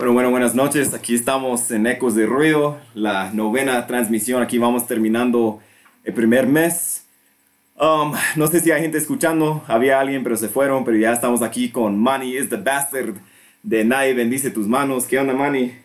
Bueno, bueno, buenas noches. Aquí estamos en Ecos de Ruido, la novena transmisión. Aquí vamos terminando el primer mes. Um, no sé si hay gente escuchando, había alguien, pero se fueron. Pero ya estamos aquí con Manny is the Bastard de Nadie Bendice Tus Manos. ¿Qué onda, Manny?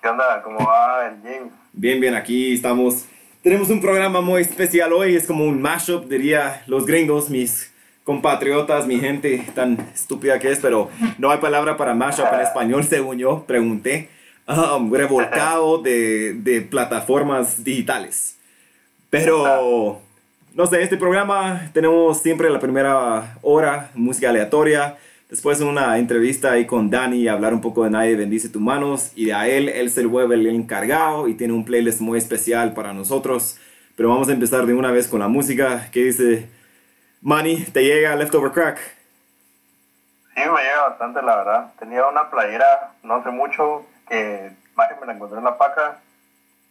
¿Qué onda? ¿Cómo va el gym? Bien, bien, aquí estamos. Tenemos un programa muy especial hoy. Es como un mashup, diría los gringos, mis compatriotas, mi gente tan estúpida que es, pero no hay palabra para mashup en español, según yo pregunté. Um, revolcado de, de plataformas digitales. Pero, no sé, este programa tenemos siempre la primera hora, música aleatoria. Después una entrevista ahí con Dani, hablar un poco de Nadie Bendice Tus Manos. Y a él, él se vuelve el encargado y tiene un playlist muy especial para nosotros. Pero vamos a empezar de una vez con la música. ¿Qué dice Manny? ¿Te llega Leftover Crack? Sí, me llega bastante, la verdad. Tenía una playera, no hace mucho, que más me la encontré en la paca,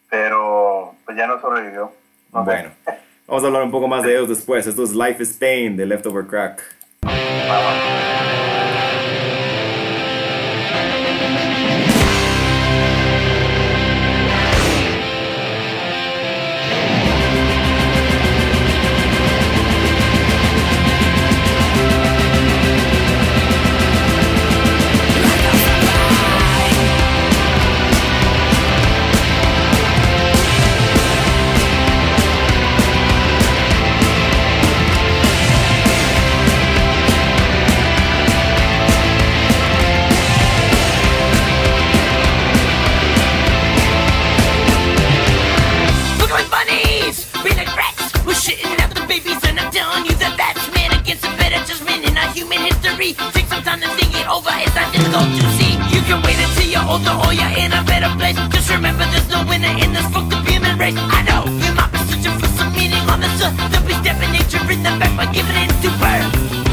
pero pues ya no sobrevivió. No. Bueno, vamos a hablar un poco más de ellos después. Esto es Life is Pain de Leftover Crack. Look against a better judgment in our human history. Take some time to think it over, it's not difficult to see. You can wait until you're older or you're in a better place. Just remember there's no winner in this fucked up human race. I know you might be searching for some meaning on the sun. They'll be stepping nature in the back by giving it to birth.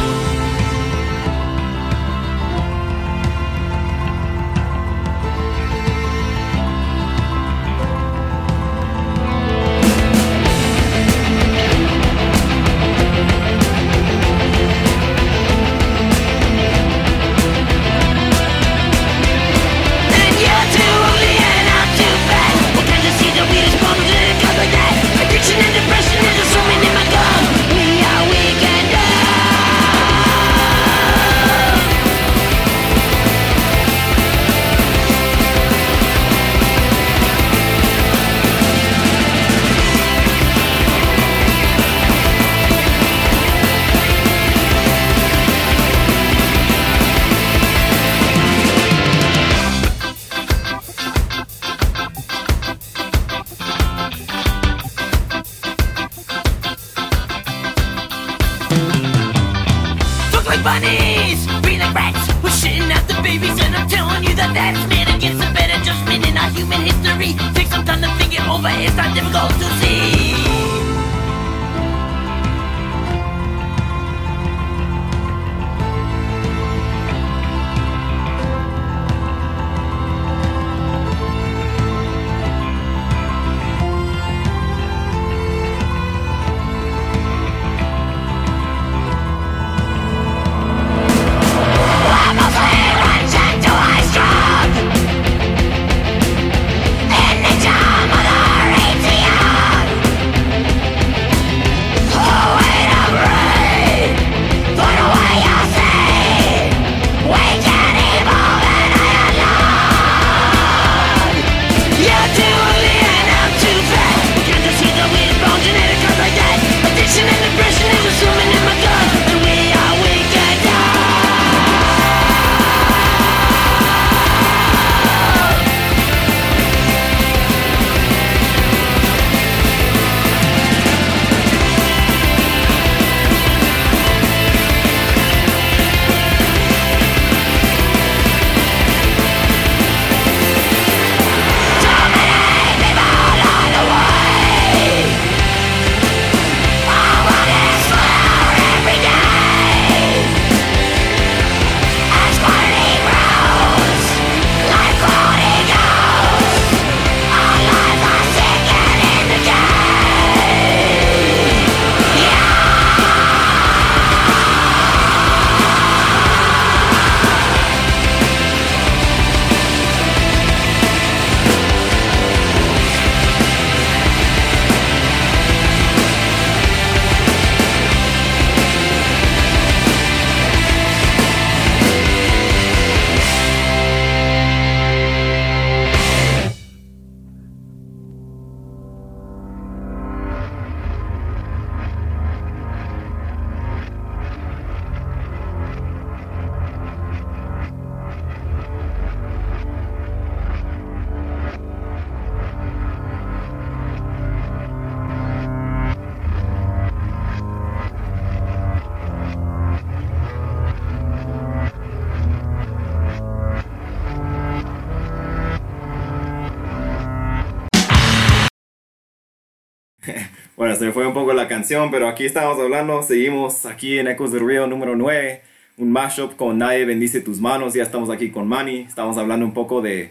Bueno, se fue un poco la canción, pero aquí estamos hablando, seguimos aquí en Ecos del Río número 9, un mashup con Nadie bendice tus manos, ya estamos aquí con Manny, estamos hablando un poco de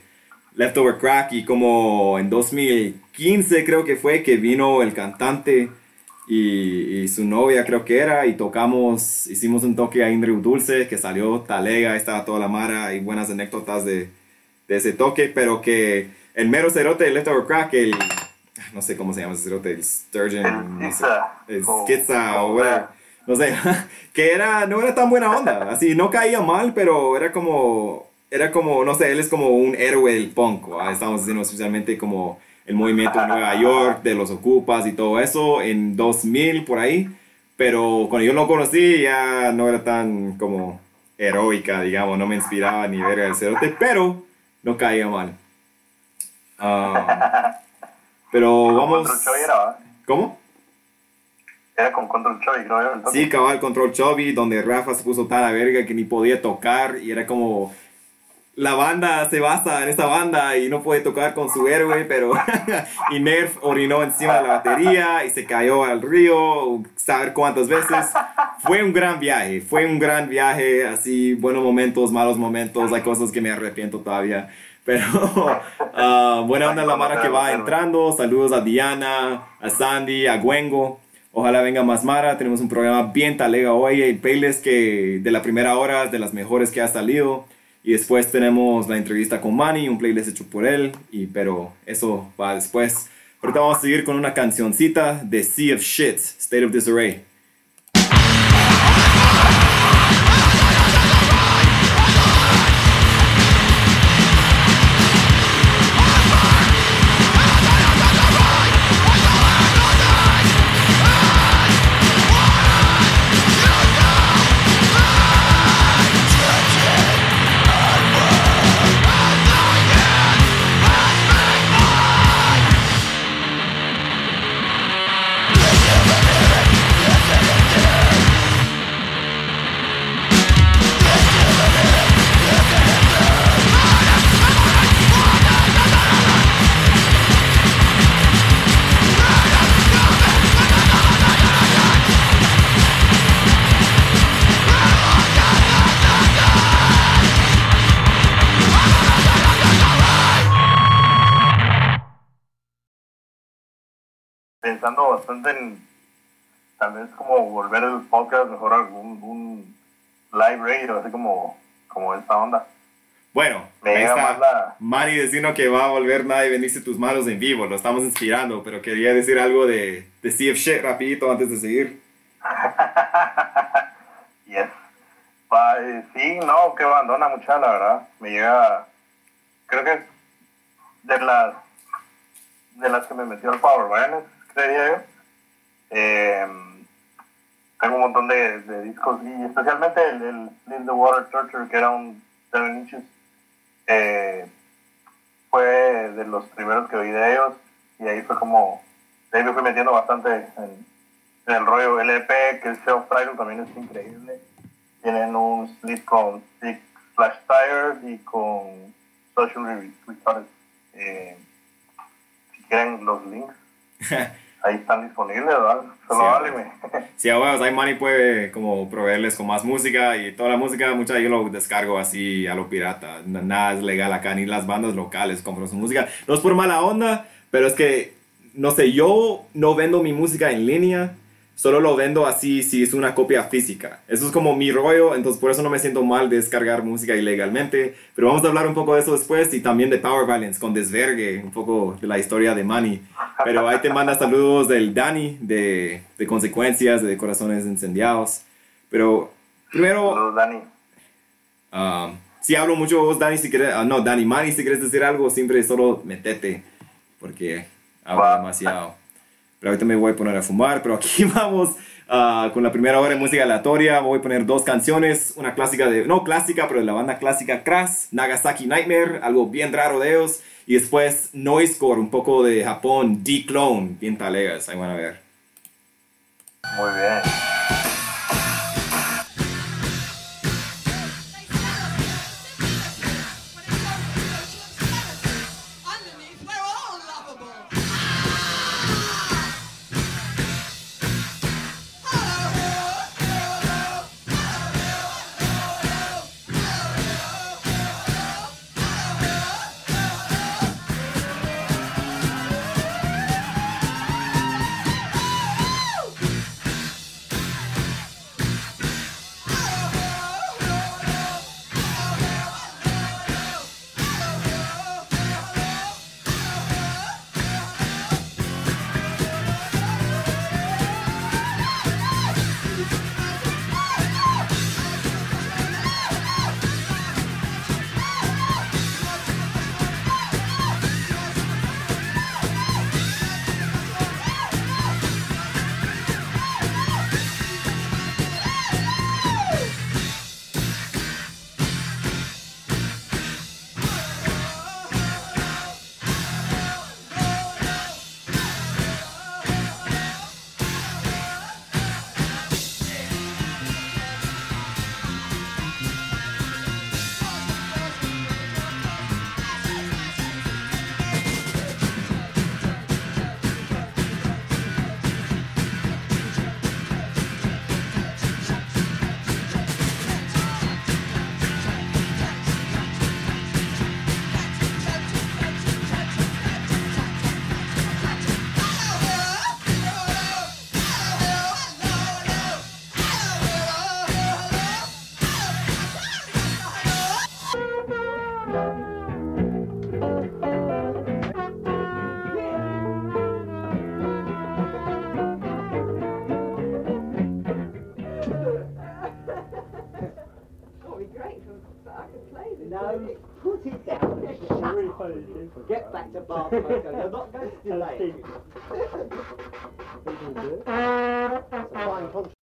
Leftover Crack y como en 2015 creo que fue que vino el cantante y, y su novia creo que era y tocamos, hicimos un toque a Indrew Dulce que salió talega, estaba toda la mara y buenas anécdotas de, de ese toque, pero que el mero cerote de Leftover Crack, el no sé cómo se llama ese cerote, el Sturgeon, no sé, el Skizza o whatever, no sé, que era, no era tan buena onda, así, no caía mal, pero era como, era como, no sé, él es como un héroe del punk, ¿va? estamos diciendo especialmente como el movimiento de Nueva York, de los Ocupas y todo eso, en 2000 por ahí, pero cuando yo lo conocí ya no era tan como heroica, digamos, no me inspiraba ni ver el cerote, pero no caía mal. Ah, pero vamos... Control era. ¿Cómo? Era con Control Chovy, creo yo. entonces. Sí, cabal, Control Chovy, donde Rafa se puso tan a verga que ni podía tocar y era como... La banda se basa en esta banda y no puede tocar con su héroe, pero... y Nerf orinó encima de la batería y se cayó al río, saber cuántas veces. Fue un gran viaje, fue un gran viaje, así, buenos momentos, malos momentos, hay cosas que me arrepiento todavía. Pero ah, buena onda la Mara que va entrando. Saludos a Diana, a Sandy, a Gwengo. Ojalá venga más Mara. Tenemos un programa bien talega hoy. El playlist que de la primera hora es de las mejores que ha salido. Y después tenemos la entrevista con Manny, un playlist hecho por él. Y, pero eso va después. Ahorita vamos a seguir con una cancioncita de Sea of Shit, State of Disarray. Pensando bastante en tal vez como volver el podcast mejor algún un live radio, así como, como esta onda. Bueno, ahí está la- Manny diciendo que va a volver Nadie bendice tus manos en vivo. Lo estamos inspirando, pero quería decir algo de, de of Shit rapidito antes de seguir. Yes. Eh, sí, no, que abandona mucha, la verdad. Me llega, creo que de las de las que me metió al Power Violence, yo. Eh, tengo un montón de, de discos y especialmente el, el Live the Water Torture, que era un 7 inches, eh, fue de los primeros que oí de ellos y ahí fue como, de ahí me fui metiendo bastante en, en el rollo LP, que el Self Title también es increíble. Tienen un split con Six Flash Tires y con Socially Retarded. Eh, si quieren los links, ahí están disponibles, ¿verdad? Solo Sí, háblenme. Si a huevos, ahí Manny puede como proveerles con más música y toda la música, mucha yo lo descargo así a lo pirata. Nada es legal acá, ni las bandas locales compran su música. No es por mala onda, pero es que, no sé, yo no vendo mi música en línea, solo lo vendo así si es una copia física. Eso es como mi rollo, entonces por eso no me siento mal de descargar música ilegalmente. Pero vamos a hablar un poco de eso después y también de Power Violence con Desvergue, un poco de la historia de Manny. Pero ahí te manda saludos del Dani, de, de Consecuencias, de Corazones Incendiados. Pero primero, Saludos, Dani. um, si hablo mucho vos, Dani, si quieres, ah, no, Dani, Manny, si quieres decir algo, siempre solo metete, porque hablo Va. demasiado. Pero ahorita me voy a poner a fumar, pero aquí vamos ah, con la primera hora de música aleatoria. Voy a poner dos canciones, una clásica de, no clásica, pero de la banda clásica Crash, Nagasaki Nightmare, algo bien raro de ellos. Y después Noisecore, un poco de Japón, D-Clone, bien talegas, ahí van a ver. Muy bien. Tony, put it down shut up. Get back to Bath. You're not going to delay it. It's a fine contract.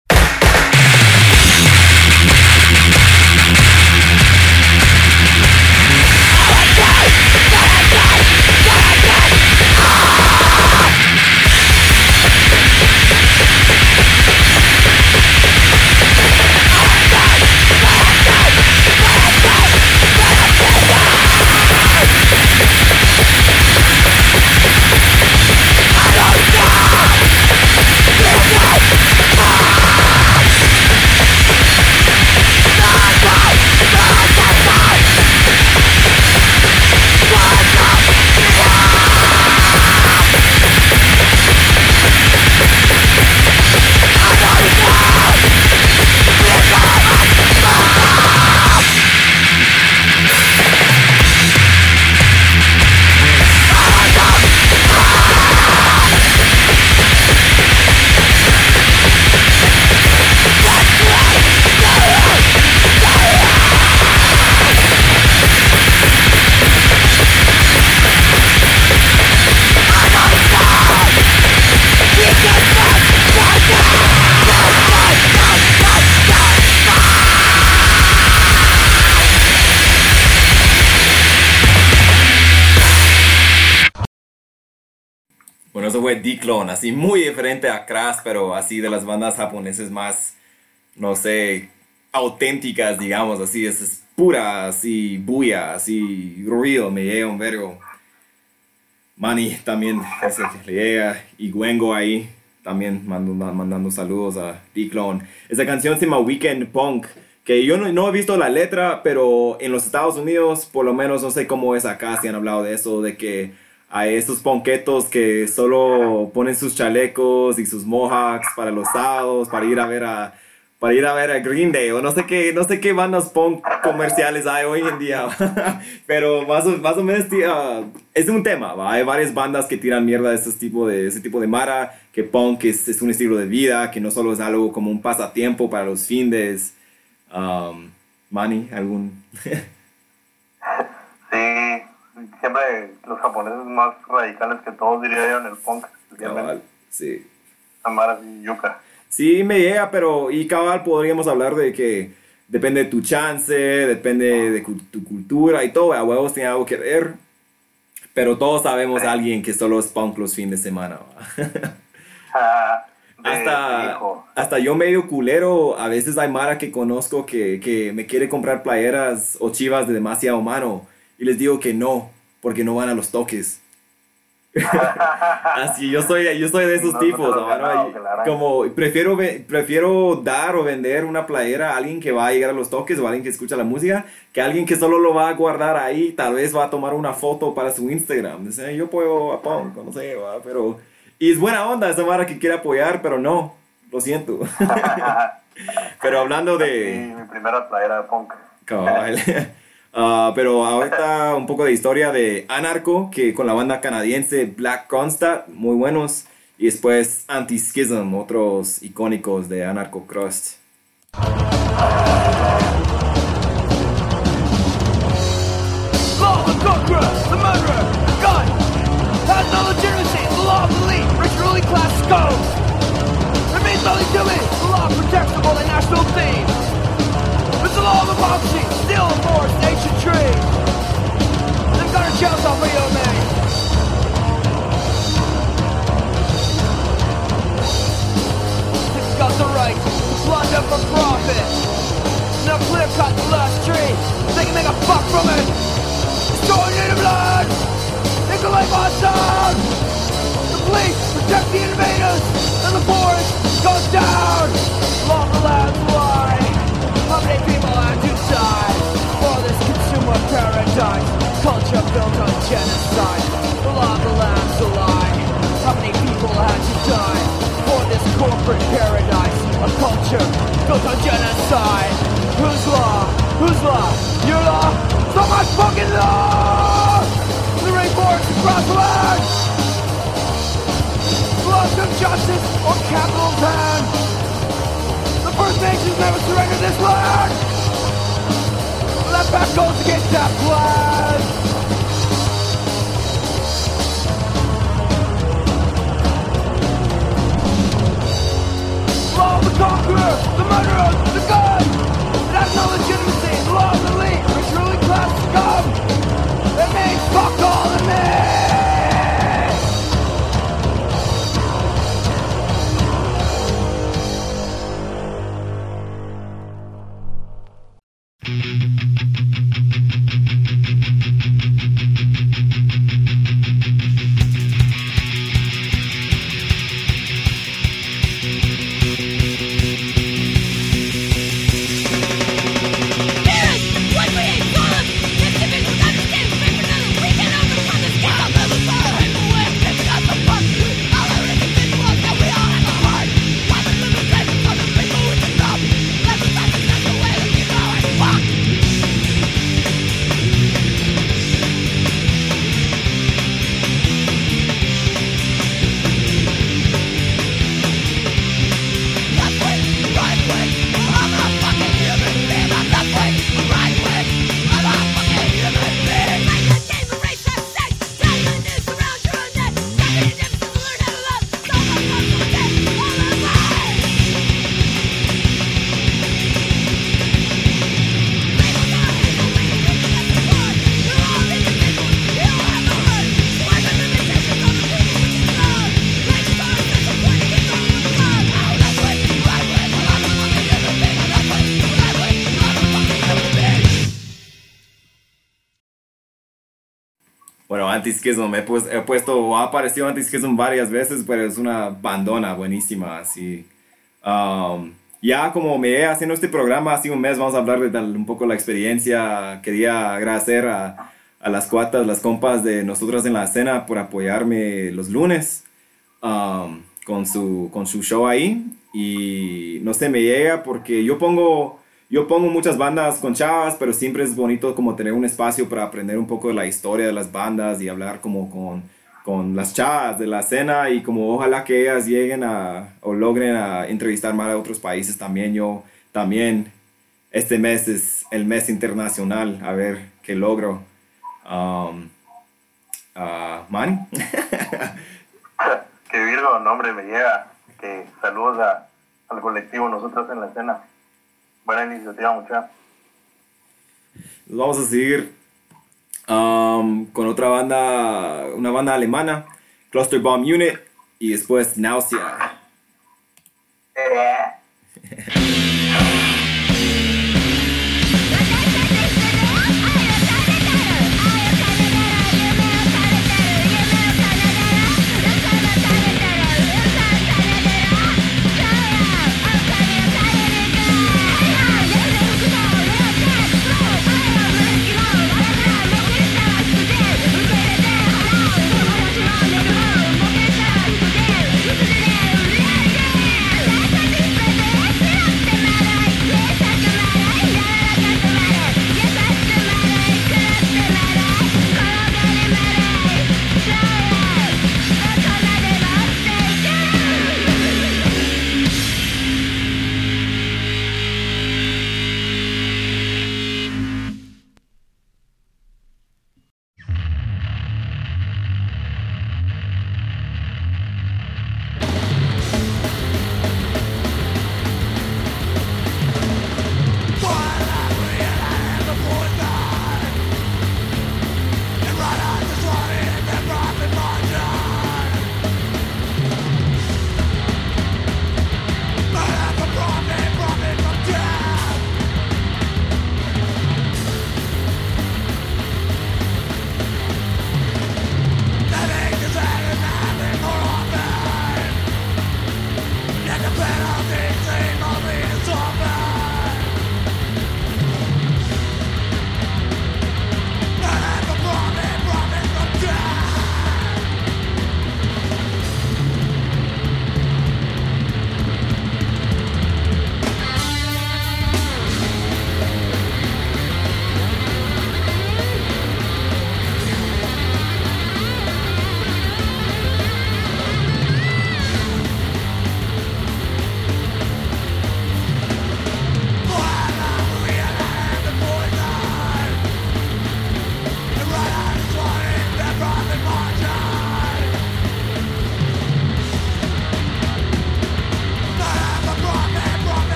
D-Clone, así muy diferente a Crash, pero así de las bandas japonesas más, no sé, auténticas, digamos, así, es, es pura, así, bulla, así, real, me llega un vergo. Manny también ese le llega, y Gwengo ahí, también mandando, mandando saludos a D-Clone. Esa canción se llama Weekend Punk, que yo no, no he visto la letra, pero en los Estados Unidos, por lo menos, no sé cómo es acá, si han hablado de eso, de que hay esos ponquetos que solo ponen sus chalecos y sus mohawks para los sábados, para ir a ver a para ir a ver a Green Day o no sé qué, no sé qué bandas punk comerciales hay hoy en día, pero más o, más o menos tía, es un tema, ¿va? hay varias bandas que tiran mierda de ese tipo de, ese tipo de mara, que punk es, es un estilo de vida, que no solo es algo como un pasatiempo para los fines. Um, Manny, algún... Sí, siempre los japoneses más radicales que todos diría yo en el punk. Cabal, sí. Amaras y yuca. Sí, me llega, pero y cabal podríamos hablar de que depende de tu chance, depende de tu cultura y todo, a huevos tiene algo que ver. Pero todos sabemos a alguien que solo es punk los fines de semana. Ah, de hasta, hijo. hasta yo medio culero, a veces hay Mara que conozco que, que me quiere comprar playeras o chivas de demasiado mano y les digo que no, porque no van a los toques. Así, yo soy, yo soy de esos No, tipos, ¿no? como prefiero, prefiero dar o vender una playera a alguien que va a llegar a los toques o a alguien que escucha la música, que a alguien que solo lo va a guardar ahí, tal vez va a tomar una foto para su Instagram. Dice, yo puedo a punk, no sé, ¿va? pero... Y es buena onda esa Mara que quiere apoyar, pero no, lo siento. pero hablando Sí, de... mi primera playera de punk. Cabal. Ah, pero ahorita un poco de historia de Anarco, que con la banda canadiense Black Constat, muy buenos. Y después Anti-Schism, otros icónicos de Anarco Crust. Means nothing to me, the law protects the multinational theme. It's the law of democracy, still a forest, ancient tree. They've got a cell for you and me. Oh, it's got the right to plunder for profit. No clear cut the last tree. They can make a fuck from it. Destroying in the blood. They can lay my sound. The police protect the invaders. And the forest goes down. On genocide. Law of the land's a. How many people had to die for this corporate paradise? A culture built on genocide. Whose law? Whose law? Your law? So much fucking law! The rainforest across the land! Laws of justice or capital's hand! The First Nations never surrendered this land! That fact goes against that plan. The conqueror, the murderer, the gun. It has no legitimacy. The Me he, pues- he puesto, o ha aparecido Antisquism varias veces, pero es una bandona buenísima, así. Um, ya como me he haciendo este programa hace un mes, vamos a hablar de tal- un poco la experiencia. Quería agradecer a, a las cuatas, las compas de nosotros en la escena por apoyarme los lunes um, con, su, con su show ahí. Y no sé, me llega porque yo pongo, yo pongo muchas bandas con chavas, pero siempre es bonito como tener un espacio para aprender un poco de la historia de las bandas y hablar como con, con las chavas de la escena y como ojalá que ellas lleguen a o logren a entrevistar más a otros países también. Yo también, este mes es el mes internacional, a ver qué logro. Um, ah, Manny. que Virgo, nombre me llega. Que saludos a, al colectivo Nosotros en la escena. Buena iniciativa, muchachos. Nos vamos a seguir um, con otra banda, una banda alemana, Cluster Bomb Unit, y después Nausea.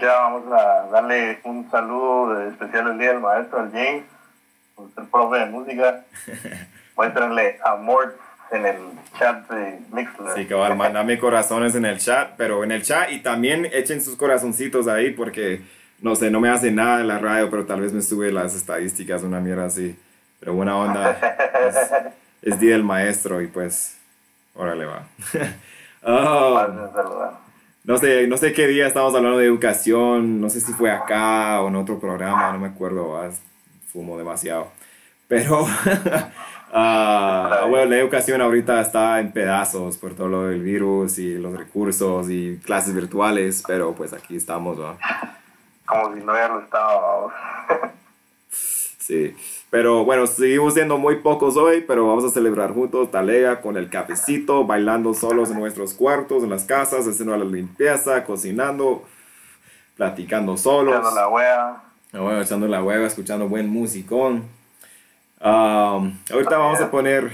Ya vamos a darle un saludo especial el día del maestro, al James, ser profe de música. Muéstrenle amor en el chat de Mixler. Sí, cabal, mandame corazones en el chat, pero en el chat y también echen sus corazoncitos ahí porque, no sé, no me hace nada en la radio, pero tal vez me sube las estadísticas, una mierda así. Pero buena onda. Es, es día del maestro y pues, órale va. Oh. No sé, no sé qué día estamos hablando de educación, no sé si fue acá o en otro programa, no me acuerdo, fumo demasiado. Pero, ah, bueno, la educación ahorita está en pedazos por todo lo del virus y los recursos y clases virtuales, pero pues aquí estamos, ¿va? Como si no hubiera estado. Sí, pero bueno, seguimos siendo muy pocos hoy, pero vamos a celebrar juntos Talega con el cafecito, bailando solos en nuestros cuartos, en las casas, haciendo la limpieza, cocinando, platicando solos. Echando la bueno, echando la hueva, escuchando buen musicón. Um, ahorita vamos a poner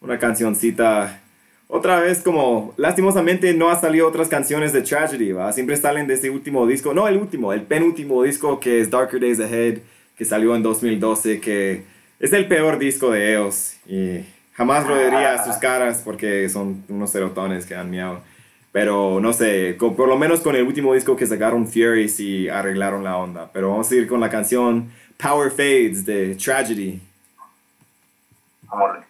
una cancioncita. Otra vez, como lastimosamente no ha salido otras canciones de Tragedy, ¿va? Siempre salen de este último disco. No, el último, el penúltimo disco que es Darker Days Ahead, que salió en 2012, que es el peor disco de ellos. Y jamás lo diría a sus caras porque son unos serotones que han miado. Pero no sé, con- por lo menos con el último disco que sacaron Fury sí arreglaron la onda. Pero vamos a ir con la canción Power Fades de Tragedy. Vámonos.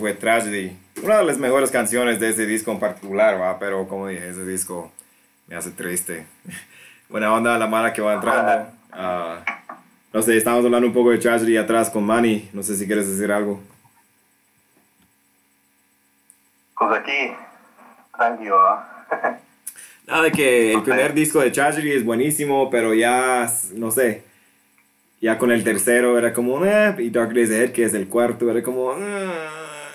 Fue Tragedy. Una de las mejores canciones de ese disco en particular, ¿va? Pero como dije, ese disco me hace triste. Buena onda la mala que va entrando. Ah, no sé, estamos hablando un poco de Tragedy atrás con Manny. No sé si quieres decir algo. Pues aquí, tranquilo. Nada de que el primer disco de Tragedy es buenísimo, pero ya, no sé, ya con el tercero era como, eh, y Dark Days Ahead, que es el cuarto, era como, eh,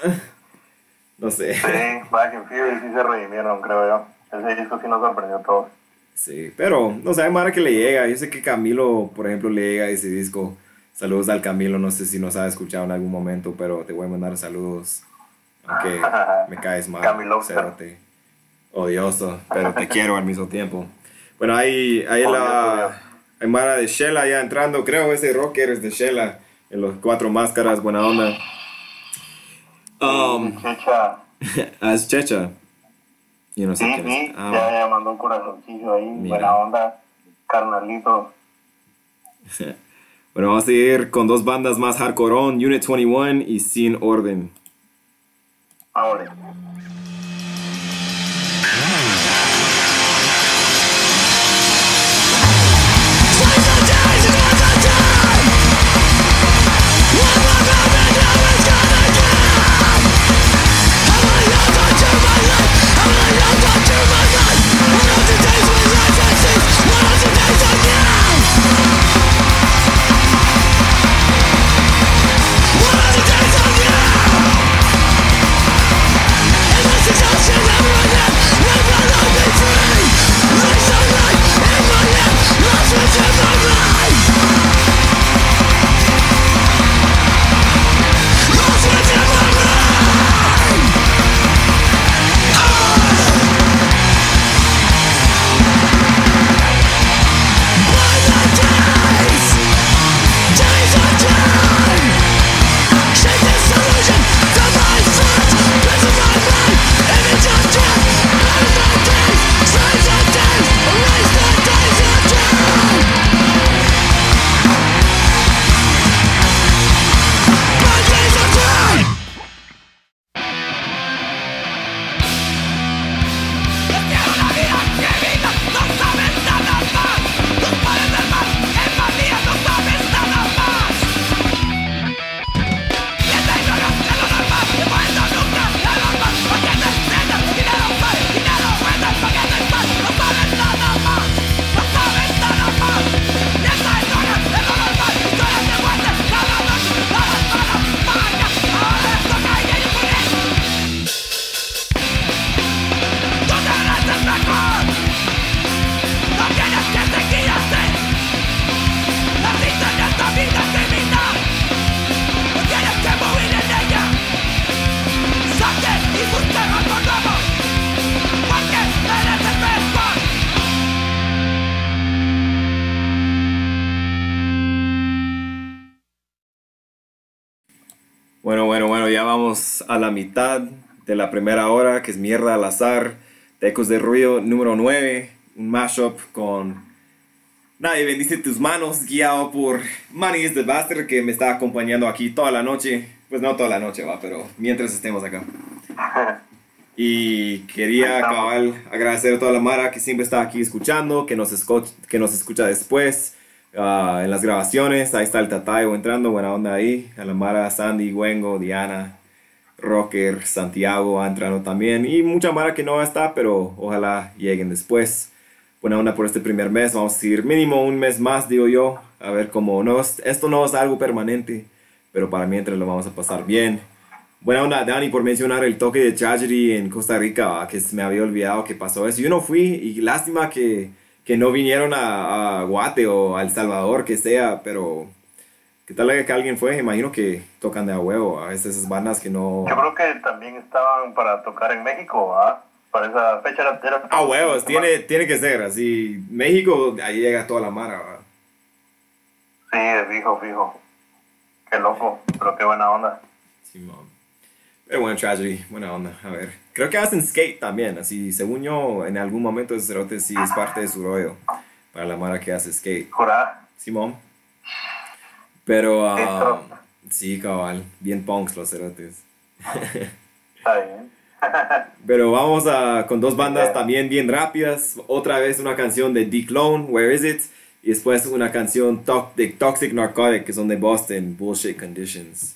no sé. Sí, Back in Fury sí se redimieron, creo yo. Ese disco sí nos sorprendió a todos. Sí, pero no sé, hay Mara que le llega. Yo sé que Camilo, por ejemplo, le llega ese disco. Saludos al Camilo, no sé si nos ha escuchado en algún momento, pero te voy a mandar saludos. Aunque me caes mal, Camilo. cerote. Odioso, pero te quiero al mismo tiempo. Bueno, hay, hay Odioso, la hay Mara de Shella ya entrando, creo ese rocker es de Shella, en los cuatro máscaras, buena onda. Um, Checha, ah, es Checha. Yo no sé sí, sí. Ah, ya, ya mandó un corazoncillo ahí, Mira. buena onda, carnalito. Bueno, vamos a seguir con dos bandas más hardcore on, Unit 21 y Sin Orden. Ahora. Mitad de la primera hora, que es Mierda al Azar, de Ecos de Ruido número 9, un mashup con Nadie bendice tus manos, guiado por Manny is the Bastard, que me está acompañando aquí toda la noche. Pues no toda la noche, va, pero mientras estemos acá. Y quería cabal agradecer a toda la Mara que siempre está aquí escuchando, que nos, esco- que nos escucha después ah, en las grabaciones. Ahí está el Tatayo entrando, buena onda ahí. A la Mara, Sandy, Wengo, Diana, Rocker, Santiago va entrando también. Y mucha Mara que no está, pero ojalá lleguen después. Buena onda por este primer mes. Vamos a seguir mínimo un mes más, digo yo. A ver cómo no es- esto no es algo permanente, pero para mientras lo vamos a pasar bien. Buena onda, Dani, por mencionar el toque de tragedy en Costa Rica, que me había olvidado que pasó eso. Yo no fui y lástima que, que no vinieron a, a Guate o a El Salvador, que sea, pero ¿qué tal que alguien fue? Imagino que tocan de a huevo, a veces esas bandas que no... Yo creo que también estaban para tocar en México, ¿ah? Para esa fecha era... era A huevos, tiene, tiene que ser así. México, ahí llega toda la mara. ¿va? Sí, fijo, fijo. Qué loco, pero qué buena onda. Simón. Pero bueno, Tragedy, buena onda. A ver. Creo que hacen skate también. Así, según yo, en algún momento ese cerote sí es parte de su rollo. Para la mara que hace skate. Jurá. Simón. Pero, ah, Eso. sí, cabal. Bien punks los cerotes. Está bien. Pero vamos a, con dos bandas también bien rápidas. Otra vez una canción de D-Clone, Where Is It? Y después una canción de Toxic Narcotic, que son de Boston, Bullshit Conditions.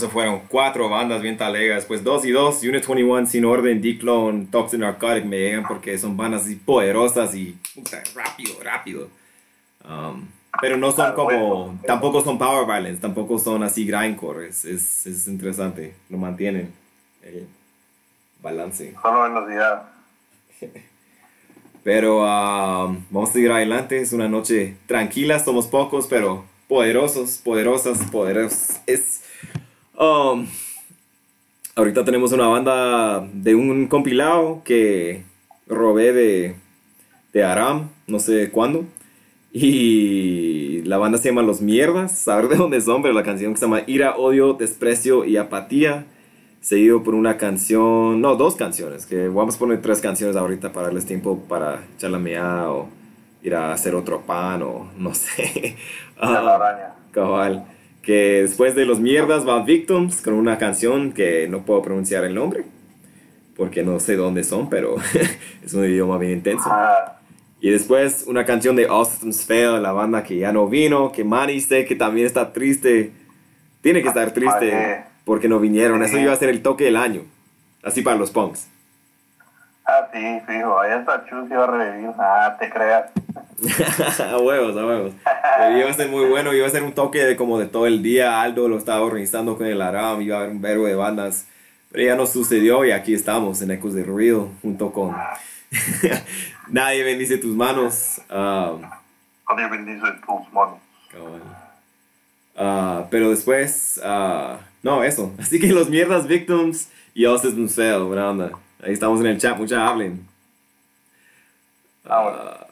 Eso fueron cuatro bandas bien talegas. Pues dos y dos, Unit 21, Sin Orden, D-Clone, Toxic Narcotic me llegan porque son bandas así poderosas y puta, rápido, rápido. Um, pero no son como, tampoco son power violence, tampoco son así grindcore. Es, es, es interesante, lo mantienen el balance. Solo velocidad. Pero um, vamos a seguir adelante. Es una noche tranquila, somos pocos, pero poderosos, poderosas, poderosos. Es, um, ahorita tenemos una banda de un compilado que robé de, de Aram, no sé cuándo. Y la banda se llama Los Mierdas, saber de dónde son, pero la canción que se llama Ira, Odio, Desprecio y Apatía. seguido por una canción, no, dos canciones, que vamos a poner tres canciones ahorita para darles tiempo para echarla mea o ir a hacer otro pan o no sé. La araña. cabal. Que después de los mierdas va Victims con una canción que no puedo pronunciar el nombre porque no sé dónde son, pero es un idioma bien intenso. Ah, Y después una canción de Systems Fail, la banda que ya no vino, que Manny sé que también está triste. Tiene que estar triste porque no vinieron. Eso iba a ser el toque del año. Así para los punks. Ah, sí, fijo, ahí está Chus iba a revivir. Ah, te creas. a huevos, a huevos. Pero iba a ser muy bueno, iba a ser un toque de como de todo el día. Aldo lo estaba organizando con el Aram, iba a haber un verbo de bandas. Pero ya no sucedió y aquí estamos en Ecos de Real junto con Nadie bendice tus manos. ah, Nadie bendice tus manos. Ah, pero después, ah, no, eso. Así que los mierdas victims y Systems Fail, buena onda. Ahí estamos en el chat, mucha hablen. Ah,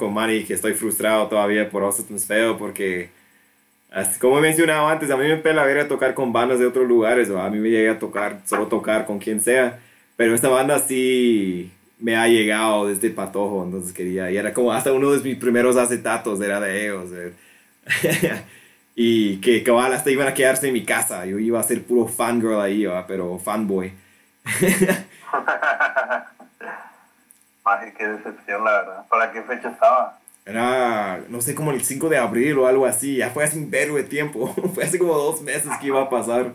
con Manny que estoy frustrado todavía por Austin's Feo porque, como he mencionado antes, a mí me pela ver a tocar con bandas de otros lugares, o a mí me llega a tocar, solo tocar con quien sea, pero esta banda sí me ha llegado desde Patojo, entonces quería, y era como hasta uno de mis primeros acetatos era de ellos. y que cabal hasta iban a quedarse en mi casa, yo iba a ser puro fangirl ahí, ¿va? pero fanboy. Ay, qué decepción, la verdad. ¿Para qué fecha estaba? Era, no sé, como el 5 de abril o algo así. Ya fue hace un verbo de tiempo. fue hace como dos meses que iba a pasar.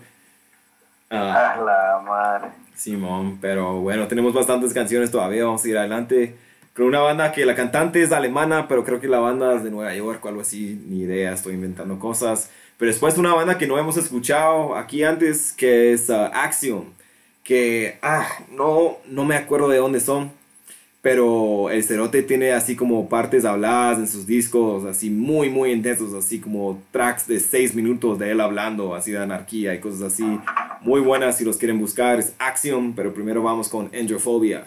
Ah, Ah, la madre. Simón, pero bueno, tenemos bastantes canciones todavía. Vamos a ir adelante. Con una banda que la cantante es alemana, pero creo que la banda es de Nueva York o algo así. Ni idea, estoy inventando cosas. Pero después una banda que no hemos escuchado aquí antes, que es ah, Axiom. Que, ah, no, no me acuerdo de dónde son. Pero el cerote tiene así como partes habladas en sus discos, así muy, muy intensos, así como tracks de 6 minutos de él hablando, así de anarquía y cosas así. Muy buenas si los quieren buscar, es Axiom, pero primero vamos con Androphobia.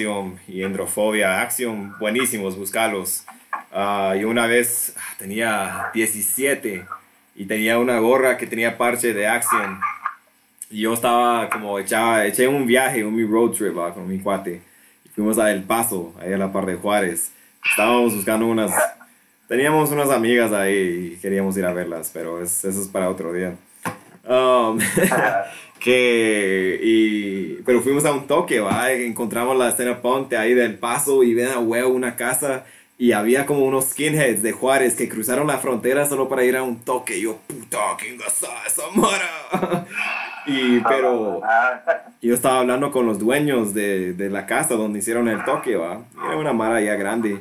Axiom y Endrofobia. Axiom, buenísimos, buscarlos. Ah, y una vez ah, tenía 17 y tenía una gorra que tenía parche de Axiom. Y yo estaba como echaba, eché un viaje, un road trip ah, con mi cuate. Y fuimos a El Paso, ahí a la par de Juárez. Estábamos buscando unas, teníamos unas amigas ahí y queríamos ir a verlas, pero es- eso es para otro día. Um, que, y, pero fuimos a un toque, ¿va? Encontramos la escena punk de ahí del paso y ven a huevo una casa y había como unos skinheads de Juárez que cruzaron la frontera solo para ir a un toque. Yo, puta, ¿quién gasta esa mara? y, pero yo estaba hablando con los dueños de, de la casa donde hicieron el toque, ¿va? Era una mara ya grande.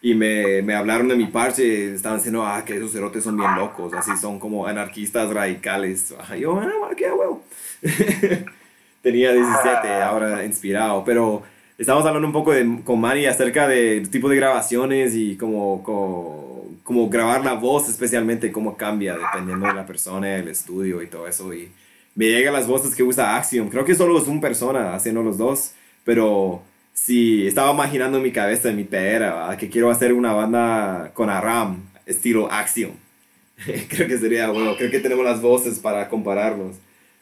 Y me, me hablaron de mi parche, estaban diciendo, ah, que esos cerotes son bien locos, así son como anarquistas radicales. Yo, ah, qué huevo. Tenía 17, ahora inspirado, pero estamos hablando un poco de, con Manny acerca del tipo de grabaciones y como, como, como grabar la voz, especialmente cómo cambia dependiendo de la persona, el estudio y todo eso. Y me llegan las voces que usa Axiom. Creo que solo es una persona haciendo los dos, pero sí, estaba imaginando en mi cabeza, en mi pedera, ¿verdad? que quiero hacer una banda con Aram, estilo Axiom. creo que sería bueno, creo que tenemos las voces para compararlos.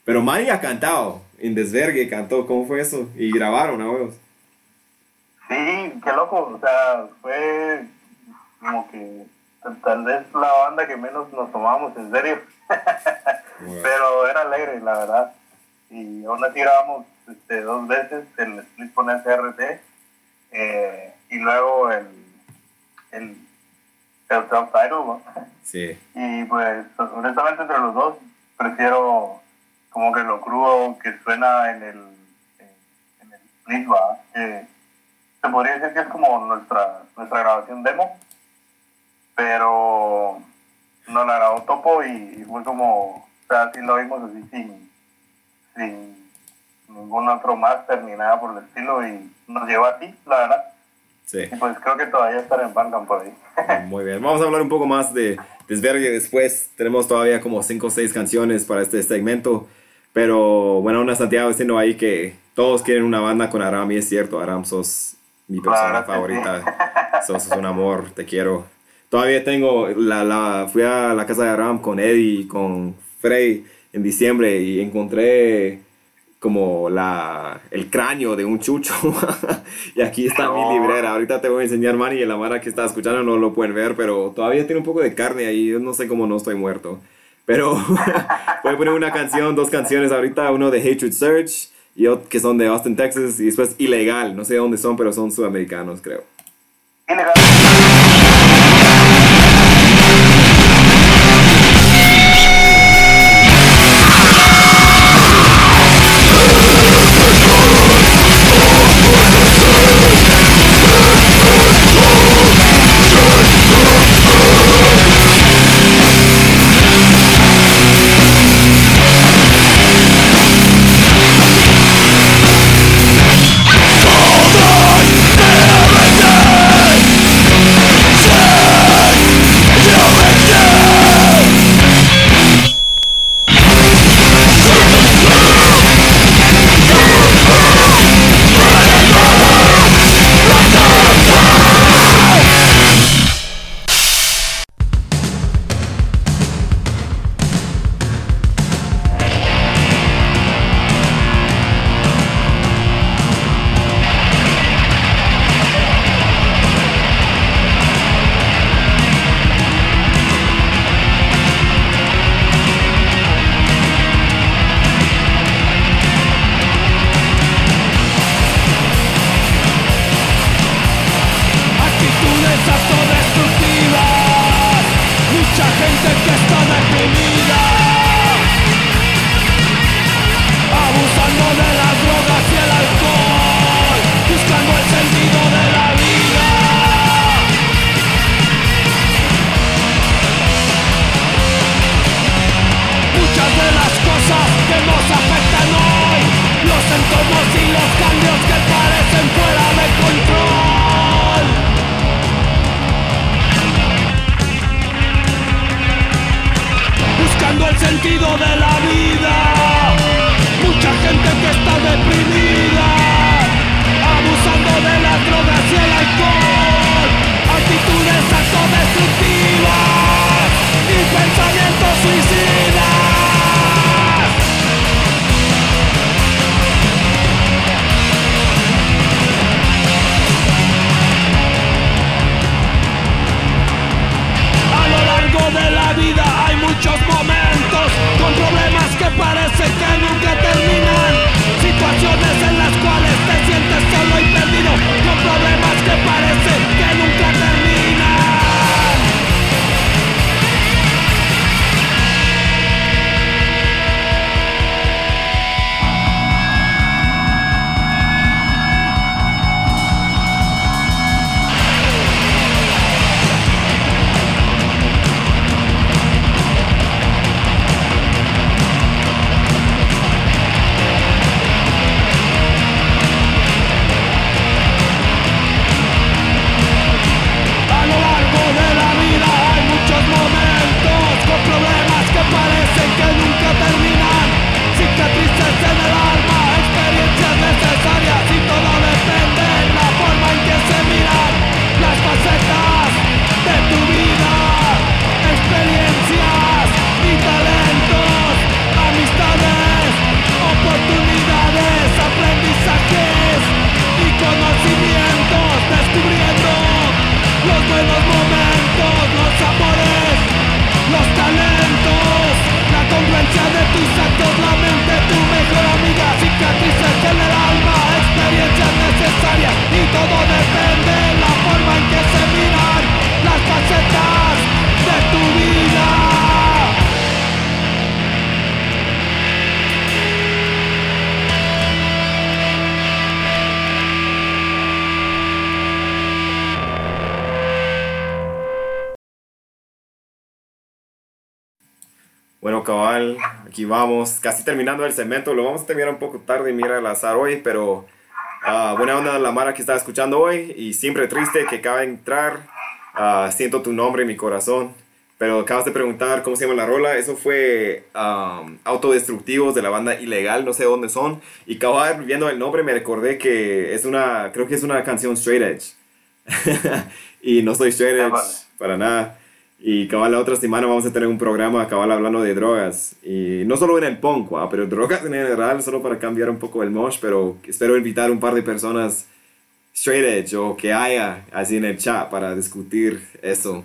Pero Manny ha cantado, en Desvergue cantó, ¿cómo fue eso? Y grabaron a huevos. Sí, qué loco, o sea, fue como que tal- vez la banda que menos nos tomamos en serio, pero era alegre, la verdad. Y aún así grabamos este, dos veces el split con SRT eh, y luego el, el, el self-title, ¿no? Sí, Y pues, honestamente, entre los dos, prefiero como que lo crudo que suena en el, en, el split. Que se podría decir que es como nuestra, nuestra grabación demo, pero no la grabó Topo y, y fue como, o sea, así lo vimos así sin, sin ningún otro máster ni nada por el estilo y nos llevó así, la verdad. sí. Y pues creo que todavía estará en Bandcamp por ahí. Muy bien, vamos a hablar un poco más de Desvergue después. Tenemos todavía como 5 o 6 canciones para este segmento. Pero bueno, una Santiago diciendo ahí que todos quieren una banda con Aram y es cierto, Aram sos mi persona Claro favorita. Sos un amor, te quiero. Todavía tengo, la, la, fui a la casa de Aram con Eddie con Frey en diciembre y encontré como la, el cráneo de un chucho. y aquí está mi librera. Ahorita te voy a enseñar, Manny, y la Mara que está escuchando no lo pueden ver, pero todavía tiene un poco de carne ahí. Yo no sé cómo no estoy muerto. Pero voy a poner una canción, dos canciones ahorita, uno de Hatred Search y otro que son de Austin, Texas, y después Ilegal. No sé de dónde son, pero son sudamericanos, creo. Ilegal. Casi terminando el cemento. Lo vamos a terminar un poco tarde, mira el azar hoy, pero ah, buena onda la Mara que está escuchando hoy y siempre triste que acaba de entrar. Ah, siento tu nombre en mi corazón. Pero acabas de preguntar cómo se llama la rola. Eso fue um, Autodestructivos de la banda Ilegal, no sé dónde son. Y cabal, viendo el nombre, me recordé que es una, creo que es una canción straight edge. y no soy straight edge Ah, vale. para nada. Y cabal, la otra semana vamos a tener un programa cabal hablando de drogas. Y no solo en el punk, ¿va? pero drogas en general, solo para cambiar un poco el mosh. Pero espero invitar un par de personas straight edge o que haya así en el chat para discutir eso.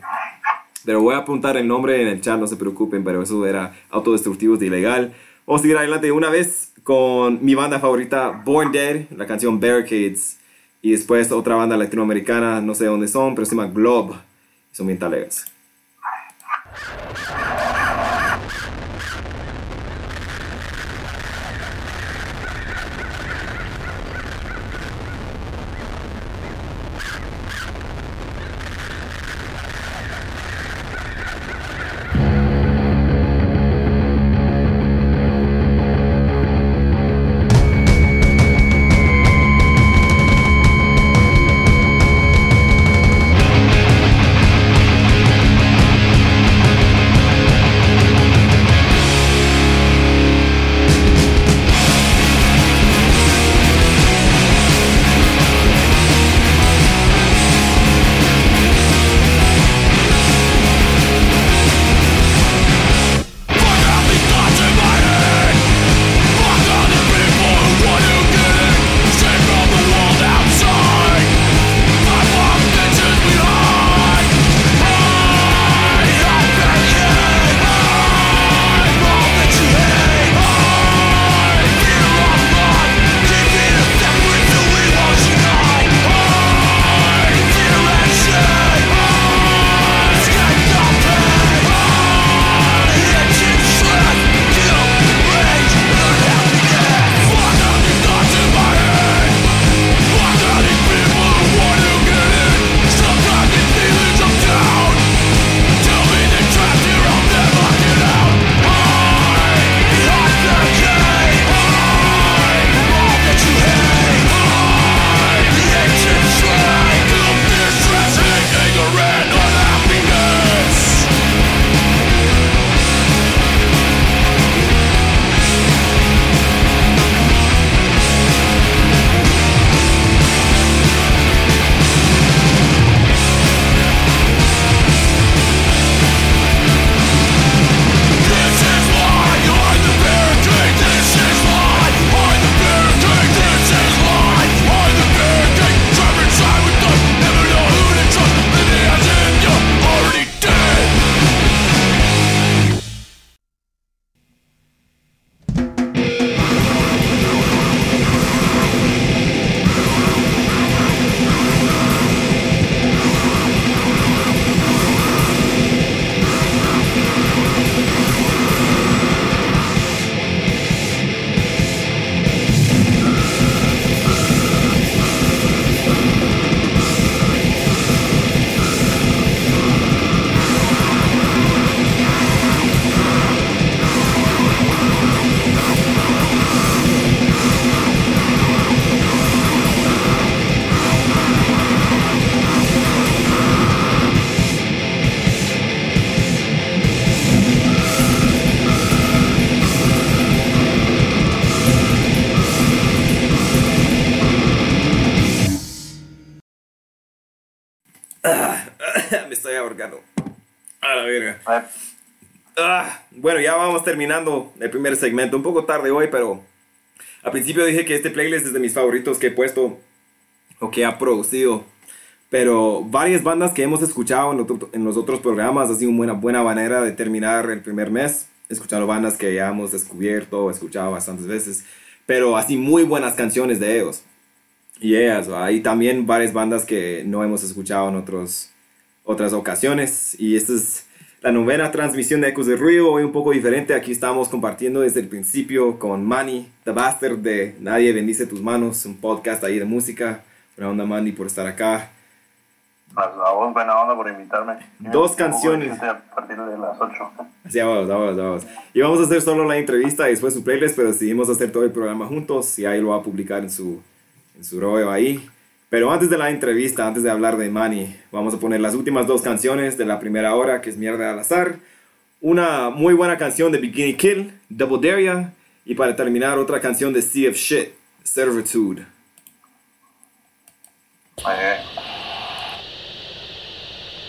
Pero voy a apuntar el nombre en el chat, no se preocupen, pero eso era autodestructivos de ilegal. Vamos a seguir adelante una vez con mi banda favorita, Born Dead, la canción Barricades. Y después otra banda latinoamericana, no sé dónde son, pero se llama Globe. Son bien talegas. Terminando el primer segmento. Un poco tarde hoy, pero al principio dije que este playlist es de mis favoritos que he puesto o que ha producido. Pero varias bandas que hemos escuchado en, otro- en los otros programas ha sido una buena, buena manera de terminar el primer mes. Escuchando bandas que ya hemos descubierto, escuchado bastantes veces. Pero así muy buenas canciones de ellos. Y ellas, hay también varias bandas que no hemos escuchado en otros, otras ocasiones. Y esta es la novena transmisión de Ecos de Ruido, hoy un poco diferente. Aquí estamos compartiendo desde el principio con Manny, The Bastard de Nadie Bendice Tus Manos, un podcast ahí de música. Una onda Manny por estar acá. Pues, a vos, buena onda por invitarme. Dos canciones. A partir de las 8. Sí, vamos, vamos, vamos. Y vamos a hacer solo la entrevista y después su playlist, pero decidimos hacer todo el programa juntos y ahí lo va a publicar en su, en su rollo ahí. Pero antes de la entrevista, antes de hablar de Manny, vamos a poner las últimas dos canciones de la primera hora, que es Mierda al Azar. Una muy buena canción de Bikini Kill, Double Daria. Y para terminar, otra canción de Sea of Shit, Servitude. Ay, ay.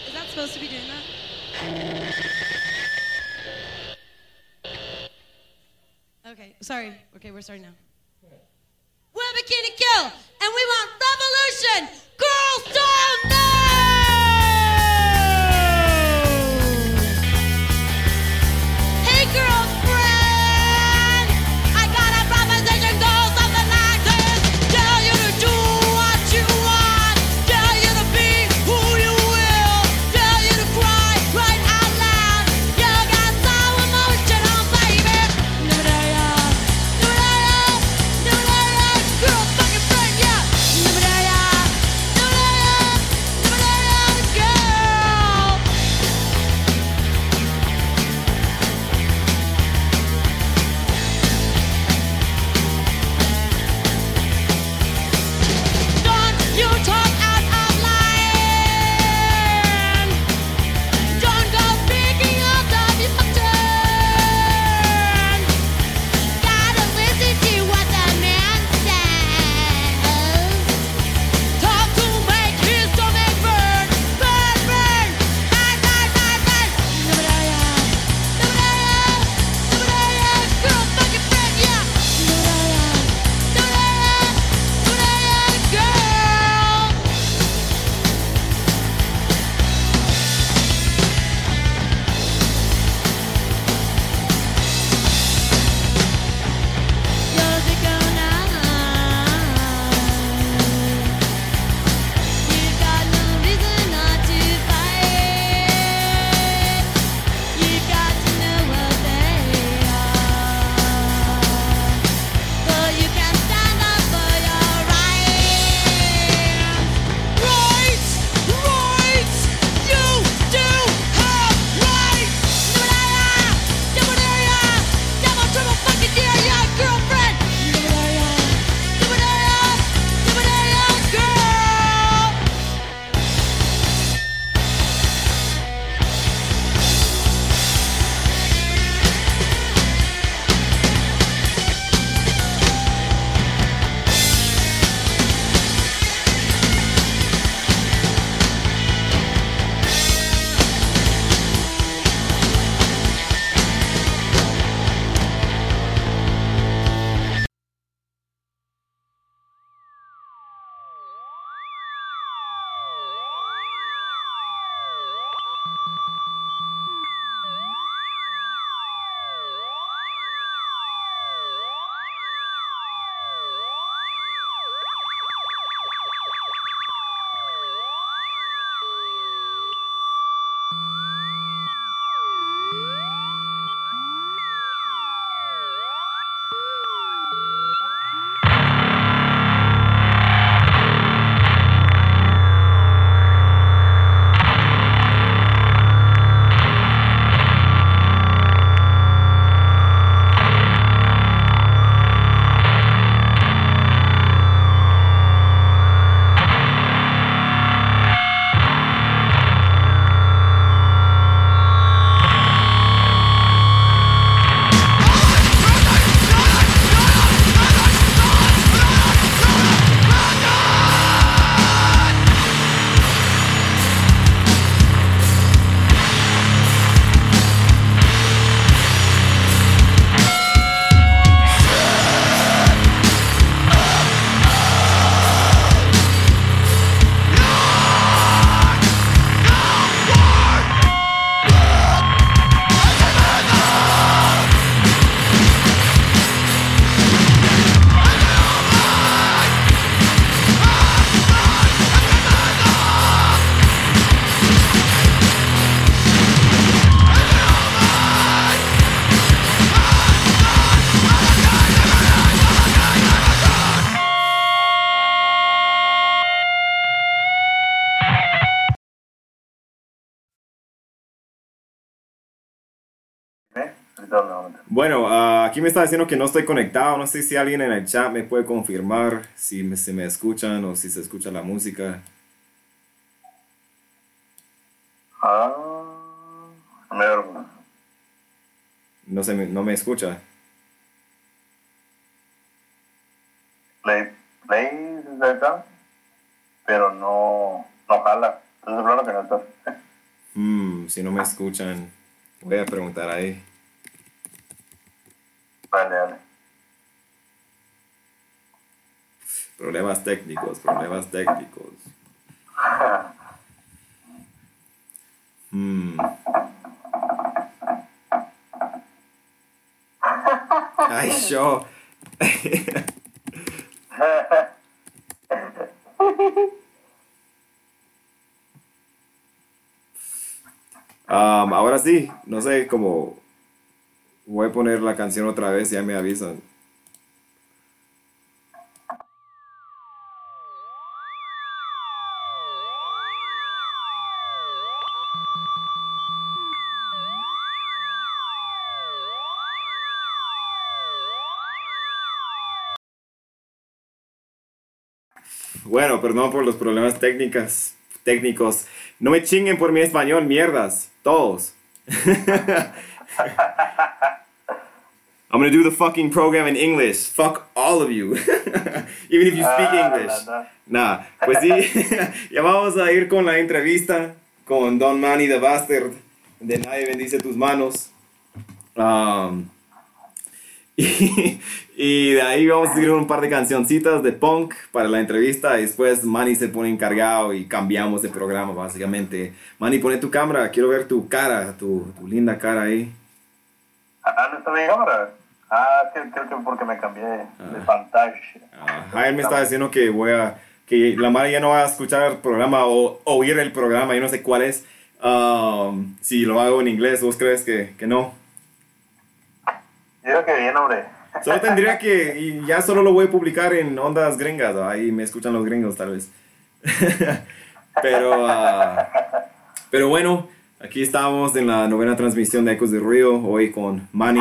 Is that supposed to be doing that? Okay, sorry. Okay, we're starting now. Bikini Kill, and we want revolution! Girls don't know! Bueno, ah, aquí me está diciendo que no estoy conectado. No sé si alguien en el chat me puede confirmar si me, se me escuchan o si se escucha la música. Ah, No, se me, no me escucha. play, play desde acá, pero no, no jala. Es el problema que no está. Hmm, si no me escuchan, voy a preguntar ahí. Dale, dale. Problemas técnicos, problemas técnicos. Hmm. Ay, yo. Um, ahora sí, no sé cómo. Voy a poner la canción otra vez, ya me avisan. Bueno, perdón por los problemas técnicas, técnicos. No me chinguen por mi español, mierdas. Todos. I'm gonna do the fucking program in English. Fuck all of you. Even if you speak Ah, English. nada. Nah, pues sí. ya vamos a ir con la entrevista con Don Manny the Bastard. De Nadie Bendice Tus Manos. Um, y, y de ahí vamos a seguir un par de cancioncitas de punk para la entrevista. Y después Manny se pone encargado y cambiamos de programa, básicamente. Manny, pone tu cámara. Quiero ver tu cara, tu, tu linda cara ahí. Ah, ¿no está mi cámara? Ah, sí, creo que porque me cambié de, de pantalla. Ah, Jaime me está diciendo que voy a que la Mara ya no va a escuchar el programa o oír el programa, yo no sé cuál es. Um, si lo hago en inglés, ¿vos crees que, que no? Yo creo que bien, hombre. Solo tendría que, y ya solo lo voy a publicar en ondas gringas, ¿no? ahí me escuchan los gringos tal vez. pero, ah, pero bueno, aquí estamos en la novena transmisión de Ecos de Ruido, hoy con Manny.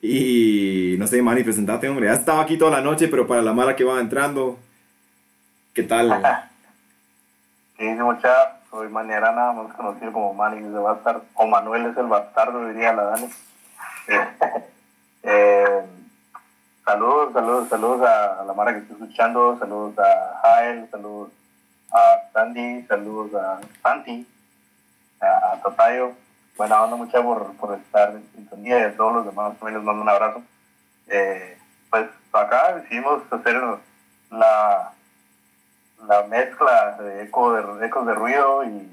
Y no sé, Manny, presentate, hombre. Has estado aquí toda la noche, pero para la mala que va entrando, ¿qué tal? ¿Qué mucha? Soy Manny Arana, más conocido como Manny de Bastard, o Manuel es el bastardo, diría la Dani. Eh, saludos, saludos, saludos a, a la Mara que está escuchando, saludos a Jael, saludos a Sandy, saludos a Santi, a, a Totayo. Buena onda, por, por estar en sintonía y a todos los demás también les mando un abrazo. Eh, pues acá decidimos hacer la, la mezcla de, eco de ecos de ruido y,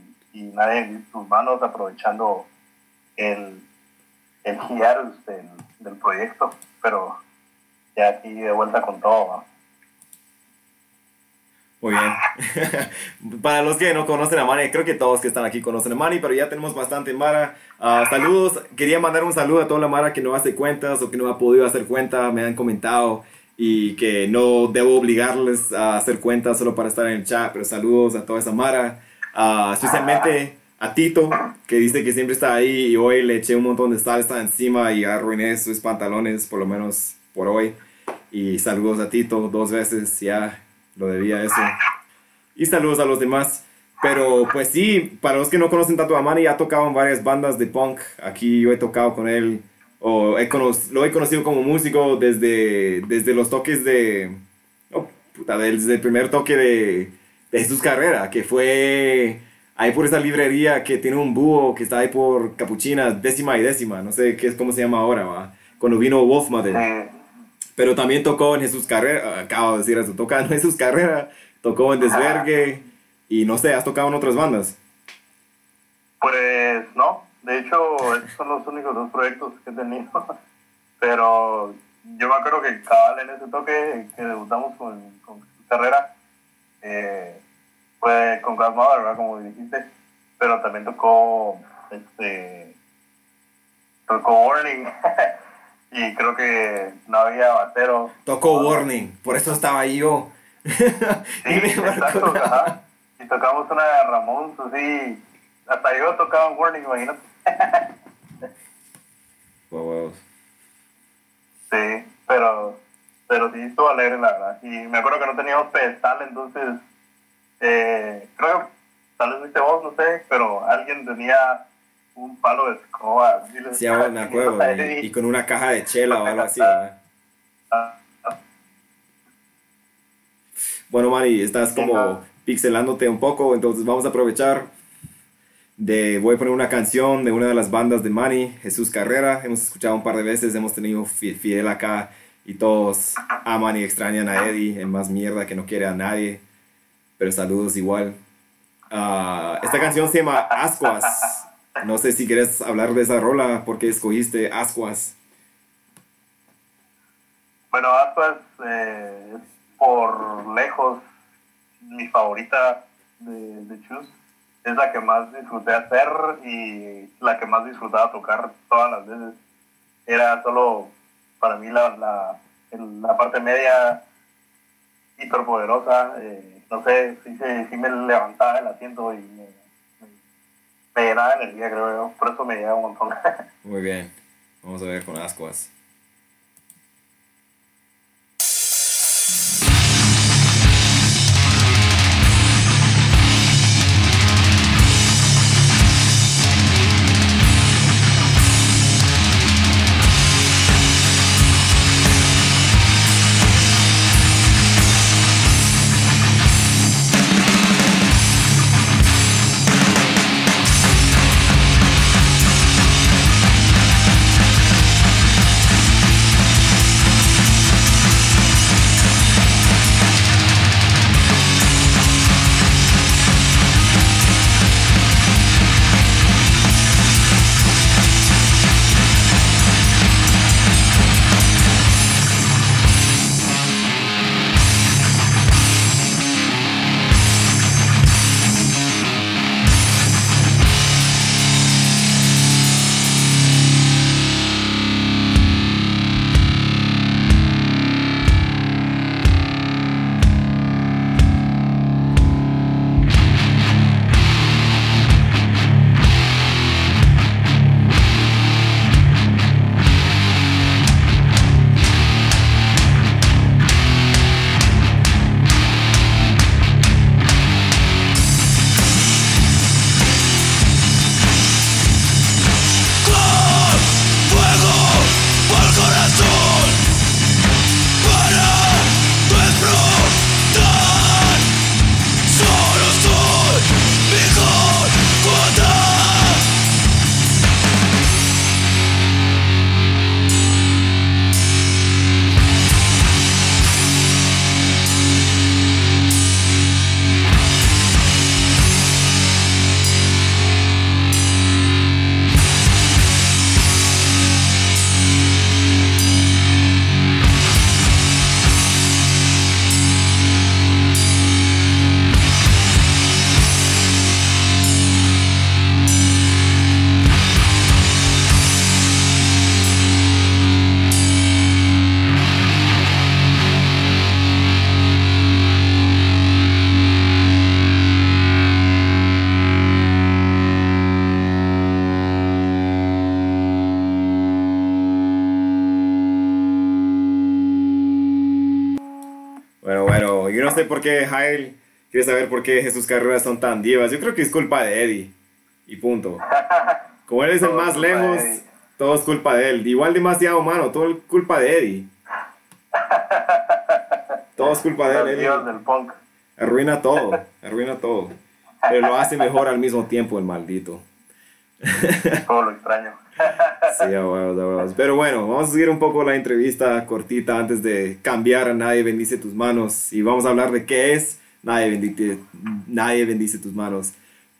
nadie en tus manos aprovechando el, el hiatus del, del proyecto, pero ya aquí de vuelta con todo. Muy bien. Para los que no conocen a Manny, creo que todos que están aquí conocen a Manny, pero ya tenemos bastante Mara. Ah, saludos. Quería mandar un saludo a toda la Mara que no hace cuentas o que no ha podido hacer cuenta. Me han comentado y que no debo obligarles a hacer cuentas solo para estar en el chat, pero saludos a toda esa Mara. Ah, especialmente a Tito, que dice que siempre está ahí y hoy le eché un montón de salsa encima y arruiné sus pantalones, por lo menos por hoy. Y saludos a Tito dos veces, ya lo debía eso. Y saludos a los demás. Pero pues sí, para los que no conocen tanto a Manny, ha tocado en varias bandas de punk. Aquí yo he tocado con él, o he lo he conocido como músico desde, desde los toques de... Oh, puta, desde el primer toque de, de Jesús Carrera, que fue ahí por esa librería que tiene un búho que está ahí por Capuchina, décima y décima, no sé qué es, cómo se llama ahora, ¿va? cuando vino Wolfmother. Pero también tocó en Jesús Carrera, acabo de decir eso, toca en Jesús Carrera, tocó en Desvergue y no sé, has tocado en otras bandas. Pues no, de hecho, estos son los únicos dos proyectos que he tenido. Pero yo me acuerdo que cabal en ese toque que debutamos con, con carrera eh, fue con Godmother, ¿verdad? Como dijiste. Pero también tocó, este, tocó Warning. y creo que no había batero. Tocó Warning, por eso estaba yo. Sí, Y exacto, ajá. Y tocamos una de Ramón, así. Hasta yo tocaba Warning, imagínate. Wow, wow. Sí, pero, pero sí estuvo alegre, la verdad. Y me acuerdo que no teníamos pedestal, entonces, eh, creo que tal vez fuiste vos, no sé, pero alguien tenía un palo de escoba. le- Sí, ahora me acuerdo. Y, y con una caja de chela o algo así. Ah, Bueno, Manny, estás como pixelándote un poco, entonces vamos a aprovechar de... Voy a poner una canción de una de las bandas de Manny, Jesús Carrera. Hemos escuchado un par de veces, hemos tenido Fi- Fidel acá y todos aman y extrañan a Eddie, en más mierda que no quiere a nadie, pero saludos igual. Ah, esta canción se llama Ascuas. No sé si quieres hablar de esa rola, porque escogiste Ascuas. Bueno, Aspas eh, es por lejos mi favorita de, de Chus. Es la que más disfruté hacer y la que más disfrutaba tocar todas las veces. Era solo para mí la, la, la parte media hiperpoderosa. Eh, no sé, se- sí me levantaba el asiento y me- me llenaba de energía, creo yo. Por eso me llega un montón. Muy bien, vamos a ver con Ascuas. Por qué Jael quiere saber por qué Jesús Carreras son tan divas. Yo creo que es culpa de Eddie. Y punto. Como él es el más lejos, todo es culpa de él. Igual demasiado humano, todo es culpa de Eddie. Todo es culpa de él. dios Eddie del punk. arruina todo, arruina todo. Pero lo hace mejor al mismo tiempo el maldito. Todo lo extraño. Sí. Pero bueno, vamos a seguir un poco la entrevista cortita antes de cambiar a Nadie bendice tus manos. Y vamos a hablar de qué es Nadie bendice, nadie bendice tus manos.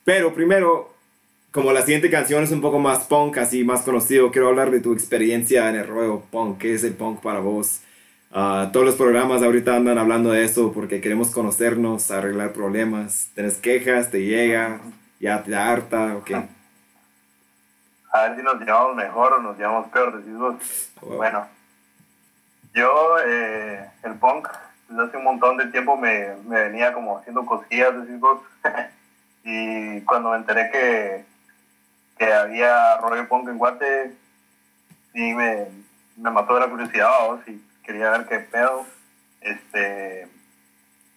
Pero primero, como la siguiente canción es un poco más punk, así más conocido, quiero hablar de tu experiencia en el ruedo punk. ¿Qué es el punk para vos? Ah, todos los programas ahorita andan hablando de eso porque queremos conocernos, arreglar problemas. Tienes quejas, te llega, ya te harta, ok. A ver si nos llevamos mejor o nos llevamos peor, decís vos. Wow. Bueno, yo, eh, el punk, desde hace un montón de tiempo me, me venía como haciendo cosquillas, decís vos. y cuando me enteré que, que había rollo punk en Guate, sí me, me mató de la curiosidad, vamos, y quería ver qué pedo, este,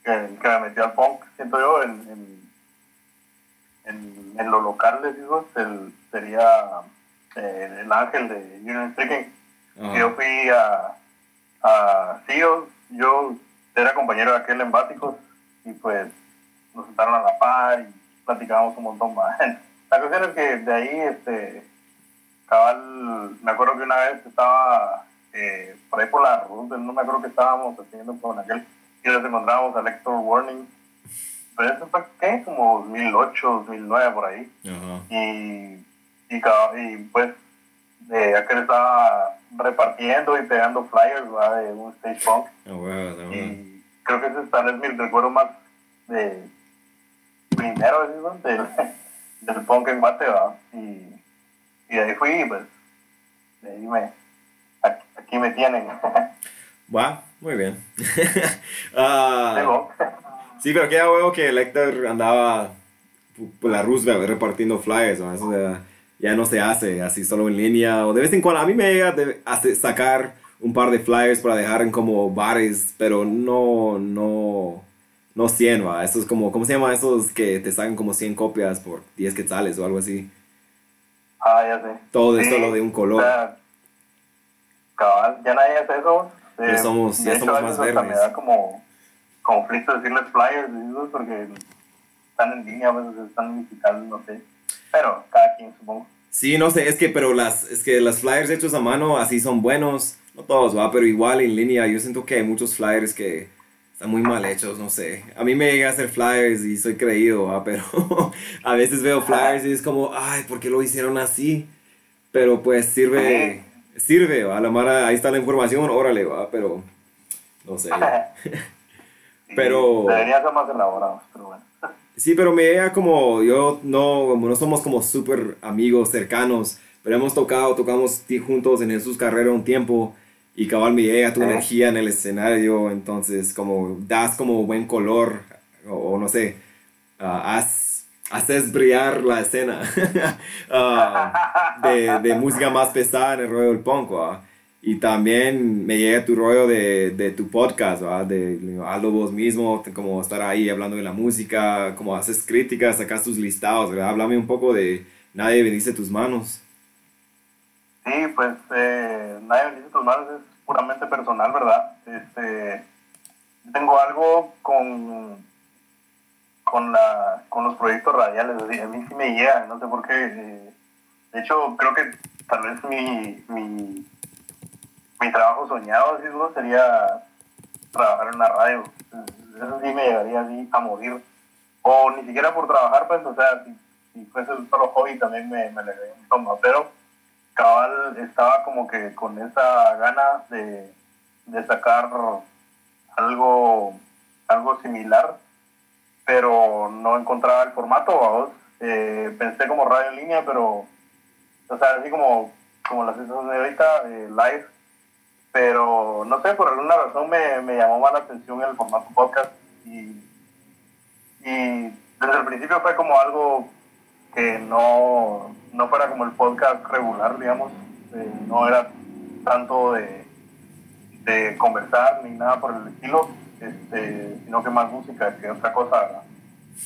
que, que me metió al punk, siento yo, en, en, en, en lo local, les digo, el, sería eh, el ángel de Union Stricken. Ajá. Yo fui a, a yo, era compañero de aquel en Básicos y pues nos sentaron a la par y platicábamos un montón más. La cuestión es que de ahí, este, cabal, me acuerdo que una vez estaba eh, por ahí por la ruta, no me acuerdo que estábamos haciendo con aquel, y nos encontrábamos a Lector Warning. Pero eso fue, ¿qué? Como 2008, 2009, por ahí y, y, y pues de aquel estaba repartiendo y pegando flyers ¿verdad? de un stage punk huevos, ah, huevos. y creo que ese es tal vez mi recuerdo más de primero ¿sí, del, del punk en Guate y, y de ahí fui y pues de ahí me aquí, aquí me tienen Va, muy bien. Ah, sí, pero queda huevo que el Héctor andaba por la Roosevelt repartiendo flyers, ¿no? Eso ya, ya no se hace así solo en línea. O de vez en cuando, a mí me llega de sacar un par de flyers para dejar en como bares, pero no, no, no 100, ¿va? Eso es como, ¿cómo se llama? Esos que te sacan como 100 copias por 10 quetzales o algo así. ah ya sé Todo es Sí, solo de un color. o sea, cabal, ya nadie hace eso. Eh, Ya somos- ya de hecho, somos veces más verdes. Me da como conflicto decirles flyers, porque están en línea, a veces están en digital, no sé. Pero cada quien, supongo. Sí, no sé, es que, pero las, es que las flyers hechos a mano así son buenos. No todos, va, pero igual en línea yo siento que hay muchos flyers que están muy mal hechos, no sé. A mí me llega a hacer flyers y soy creído, va, pero a veces veo flyers y es como, ay, ¿por qué lo hicieron así? Pero pues sirve, sirve, va, la mara, ahí está la información, órale, va, pero no sé. Pero- Deberían ser más elaborados, pero bueno. Sí, pero me llega como, yo no, como no somos como súper amigos cercanos, pero hemos tocado, tocamos ti- juntos en Jesús Carrera un tiempo y cabal me llega tu Ajá. energía en el escenario, entonces como das como buen color, o, o no sé, ah, haz- haces brillar la escena ah, de, de música más pesada en el rollo del punk, ¿va? Y también me llega tu rollo de, de tu podcast, ¿va? De know, hazlo vos mismo, como estar ahí hablando de la música, como haces críticas, sacas tus listados, ¿verdad? Háblame un poco de Nadie bendice tus manos. Sí, pues eh, nadie bendice tus manos, es puramente personal, ¿verdad? Este, tengo algo con, con, la, con los proyectos radiales, a mí sí me llega, no sé por qué. eh, de hecho, creo que tal vez mi, mi, mi trabajo soñado así, ¿no? sería trabajar en una radio. Eso sí me llegaría así a morir. O ni siquiera por trabajar, pues, o sea, si, si fuese un solo hobby también me, me alegraría un ¿no? Pero cabal estaba como que con esa gana de, de sacar algo, algo similar, pero no encontraba el formato. Eh, pensé como radio en línea, pero, o sea, así como, como las de ahorita, eh, live, pero no sé, por alguna razón me, me llamó más la atención el formato podcast y, y desde el principio fue como algo que no, no fuera como el podcast regular, digamos, eh, no era tanto de, de conversar ni nada por el estilo, este, sino que más música que otra cosa.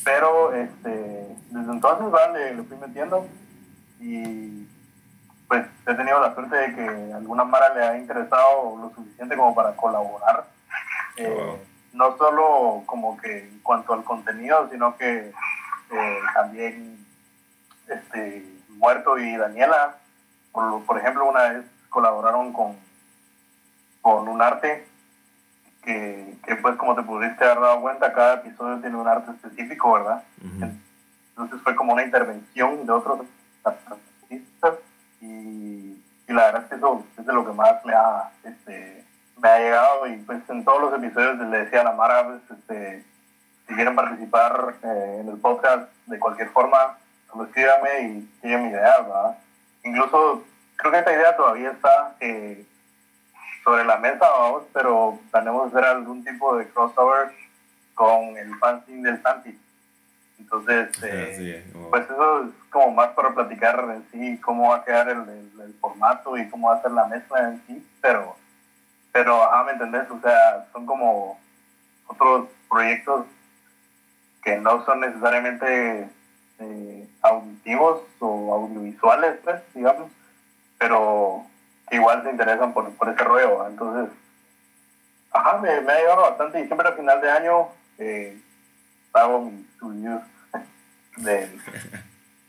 Pero este, desde entonces ¿verdad? le, le fui metiendo y pues he tenido la suerte de que alguna Mara le ha interesado lo suficiente como para colaborar. Eh, Wow. No solo como que en cuanto al contenido, sino que eh, también este, Muerto y Daniela, por, por ejemplo, una vez colaboraron con, con un arte que, que, pues como te pudiste haber dado cuenta, cada episodio tiene un arte específico, ¿verdad? Entonces fue como una intervención de otros y, la verdad es que eso es de lo que más me ha, este, me ha llegado y pues en todos los episodios le decía a la Mara, pues, este, si quieren participar eh, en el podcast de cualquier forma, solo escríbame y siguen mi idea, ¿verdad? Incluso creo que esta idea todavía está eh, sobre la mesa, vamos, pero planeamos hacer algún tipo de crossover con el fanzine del Santi. Entonces, eh, pues eso es como más para platicar en sí cómo va a quedar el, el- el formato y cómo va a ser la mezcla en sí, pero, pero, ajá, ¿me entendés? O sea, son como otros proyectos que no son necesariamente eh, auditivos o audiovisuales, pues, digamos, pero que igual se interesan por, por ese rollo, entonces, ajá, me, me ha ayudado bastante y siempre al final de año eh, hago mis reviews de,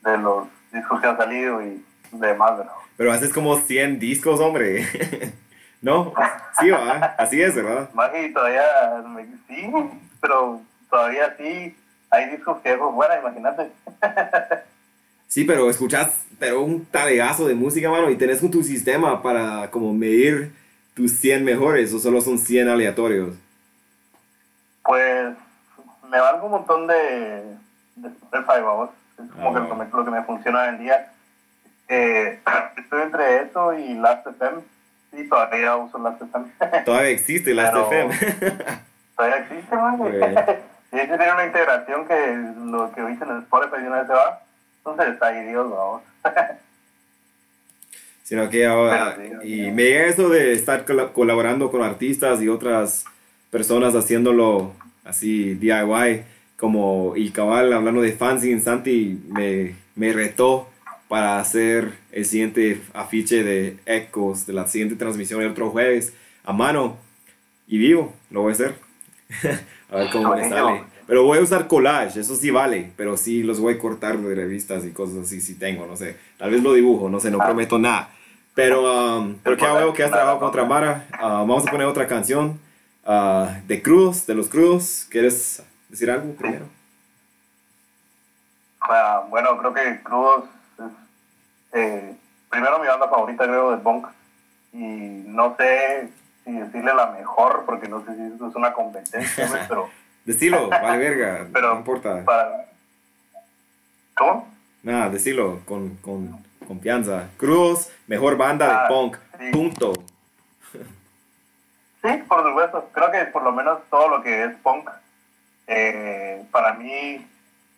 de los discos que han salido y demás, ¿verdad? Pero haces como 100 discos, hombre. ¿No? Sí, va. Así es, ¿verdad? Y todavía, sí, pero todavía sí hay discos que dejo fuera, imagínate. Sí, pero escuchas pero un talegazo de música, mano, y tenés un tu sistema para como medir tus 100 mejores o solo son 100 aleatorios. Pues me valgo un montón de, Spotify, vamos. Es como Ah. que lo, me- lo que me funciona hoy en día. Eh, estoy entre eso y Last.fm. Sí, todavía uso Last.fm. Todavía existe la Pero- FM. todavía existe, man. Y ese tiene una integración que lo que dicen en Spotify de una vez se va. Entonces ahí Dios, vamos. Sino que ahora, sí, y sí. me llega eso de estar cola- colaborando con artistas y otras personas haciéndolo así DIY, como y cabal hablando de fanzine, Santi me, me retó para hacer el siguiente afiche de Ecos de la siguiente transmisión el otro jueves a mano y vivo, lo voy a hacer. a ver cómo me sale. Pero voy a usar collage, eso sí vale, pero sí los voy a cortar de revistas y cosas así si tengo, no sé. Tal vez lo dibujo, no sé, no prometo nada. Pero, um, qué hago que has trabajado con otra Mara. Ah, vamos a poner otra canción ah, de Crudos, de los Crudos. ¿Quieres decir algo primero? Bueno, creo que Crudos es eh, primero mi banda favorita, creo, de punk. Y no sé si decirle la mejor, porque no sé si esto es una competencia, pero, Decilo, vale verga, pero no importa. para- ¿Cómo? Nada, decilo con, con confianza. Crudos, mejor banda de Ah, punk, sí. punto. Sí, por supuesto. Creo que por lo menos todo lo que es punk, eh, para mí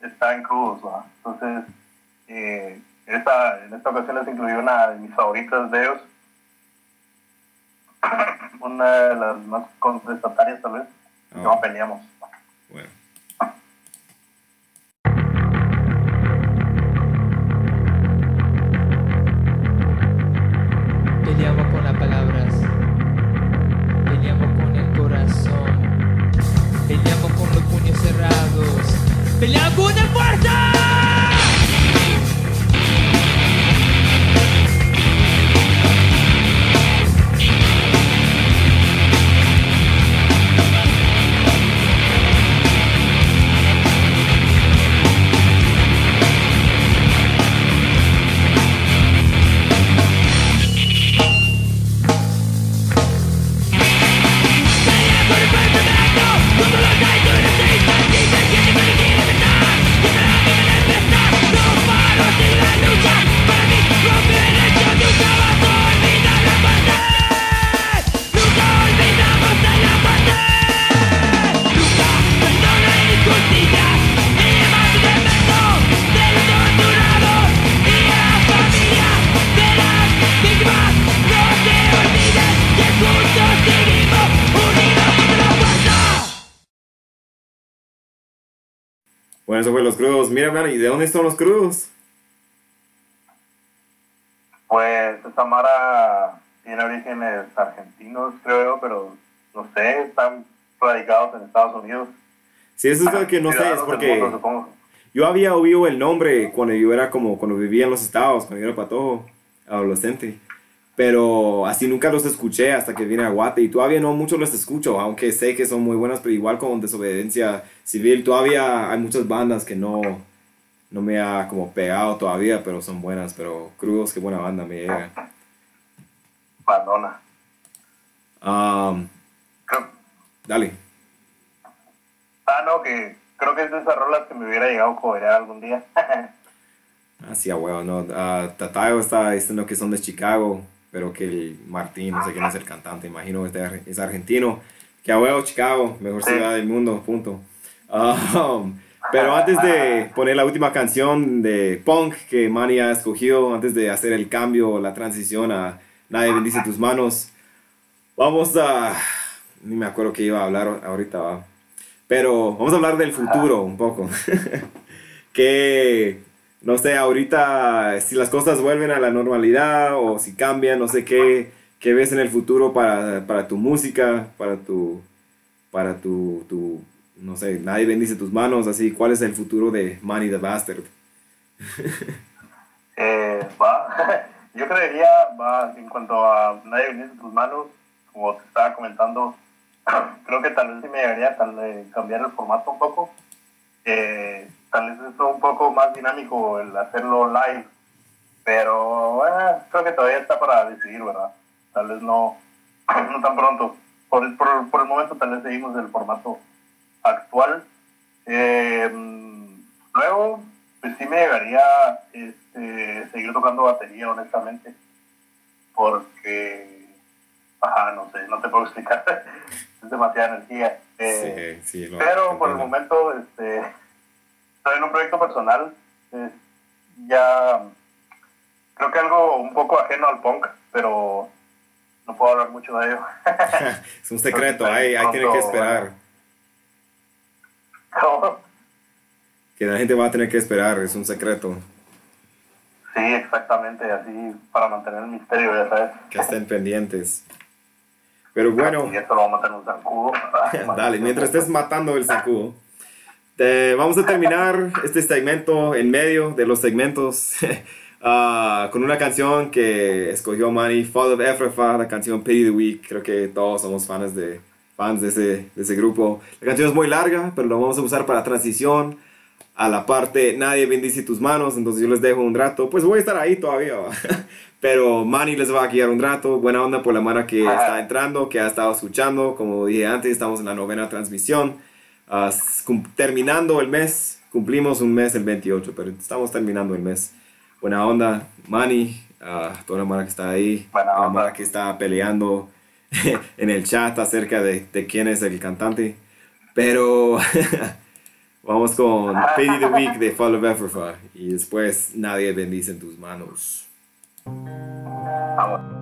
está en crudos, ¿va? Entonces, eh, esta, en esta ocasión les incluí una de mis favoritas de ellos. Una de las más contestatarias, tal vez. No peleamos. Los crudos. Mira, man, ¿y de dónde son los crudos? Pues esta Mara tiene orígenes argentinos, creo yo, pero no sé, están radicados en Estados Unidos. Sí, eso es lo que no sé, es porque mundo, yo había oído el nombre cuando yo era como, cuando vivía en los estados, cuando yo era patojo, adolescente. Pero así nunca los escuché hasta que vine a Guate y todavía no muchos los escucho, aunque sé que son muy buenas, pero igual con desobediencia civil todavía hay muchas bandas que no, no me ha como pegado todavía, pero son buenas, pero crudos, qué buena banda me llega. Bandona. Um, dale. ah, no, que creo que es de esas rolas que me hubiera llegado a coberear algún día. Así a huevo, ¿no? Ah, Tatayo está diciendo que son de Chicago, pero que el Martín, no sé quién es el cantante, imagino que es, argentino. Que a huevo, Chicago, mejor ciudad del mundo, punto. Um, Pero antes de poner la última canción de punk que Manny ha escogido, antes de hacer el cambio, la transición a Nadie bendice tus manos, vamos a... Ni me acuerdo que iba a hablar ahorita, ¿va? pero vamos a hablar del futuro un poco. que, no sé, ahorita si las cosas vuelven a la normalidad o si cambian, no sé qué, qué ves en el futuro para, para tu música, para tu, para tu, tu, no sé, nadie bendice tus manos, así, ¿cuál es el futuro de Manny the Bastard? Eh, va, yo creería, va, en cuanto a nadie bendice tus manos, como te estaba comentando, creo que tal vez sí me debería tal cambiar el formato un poco. Eh, tal vez es un poco más dinámico el hacerlo live, pero eh, creo que todavía está para decidir, ¿verdad? Tal vez no, no tan pronto. Por, el- por, por el momento tal vez seguimos el formato actual. Eh, luego, pues sí me llegaría este, seguir tocando batería, honestamente, porque, ajá, no sé, no te puedo explicar, es demasiada energía. Eh, sí, sí. pero por el momento, este, estoy en un proyecto personal, eh, ya creo que algo un poco ajeno al punk, pero no puedo hablar mucho de ello. es un secreto, ahí, ahí tiene que esperar. ¿Cómo? Que la gente va a tener que esperar, es un secreto. Sí, exactamente, así para mantener el misterio, ya sabes. Que estén pendientes. Pero bueno, Y esto lo vamos a en un zancudo. dale, mientras estés matando el sacudo, te- vamos a terminar este segmento en medio de los segmentos ah, con una canción que escogió Manny, Fall of Ephrathah, la canción Pity the Week. Creo que todos somos fans de, fans de, ese, de ese grupo. La canción es muy larga, pero lo vamos a usar para transición a la parte Nadie bendice tus manos, entonces yo les dejo un rato, pues voy a estar ahí todavía, pero Manny les va a guiar un rato, buena onda por la mano que está entrando, que ha estado escuchando, como dije antes, estamos en la novena transmisión, Terminando el mes, cumplimos un mes el 28, pero estamos terminando el mes, buena onda, Manny, ah, toda la mano que está ahí, Buena la mano que está peleando en el chat acerca de, de quién es el cantante, pero... Vamos con Pity the Week de Fall of Ephrathah y después Nadie bendice en tus manos. Vamos.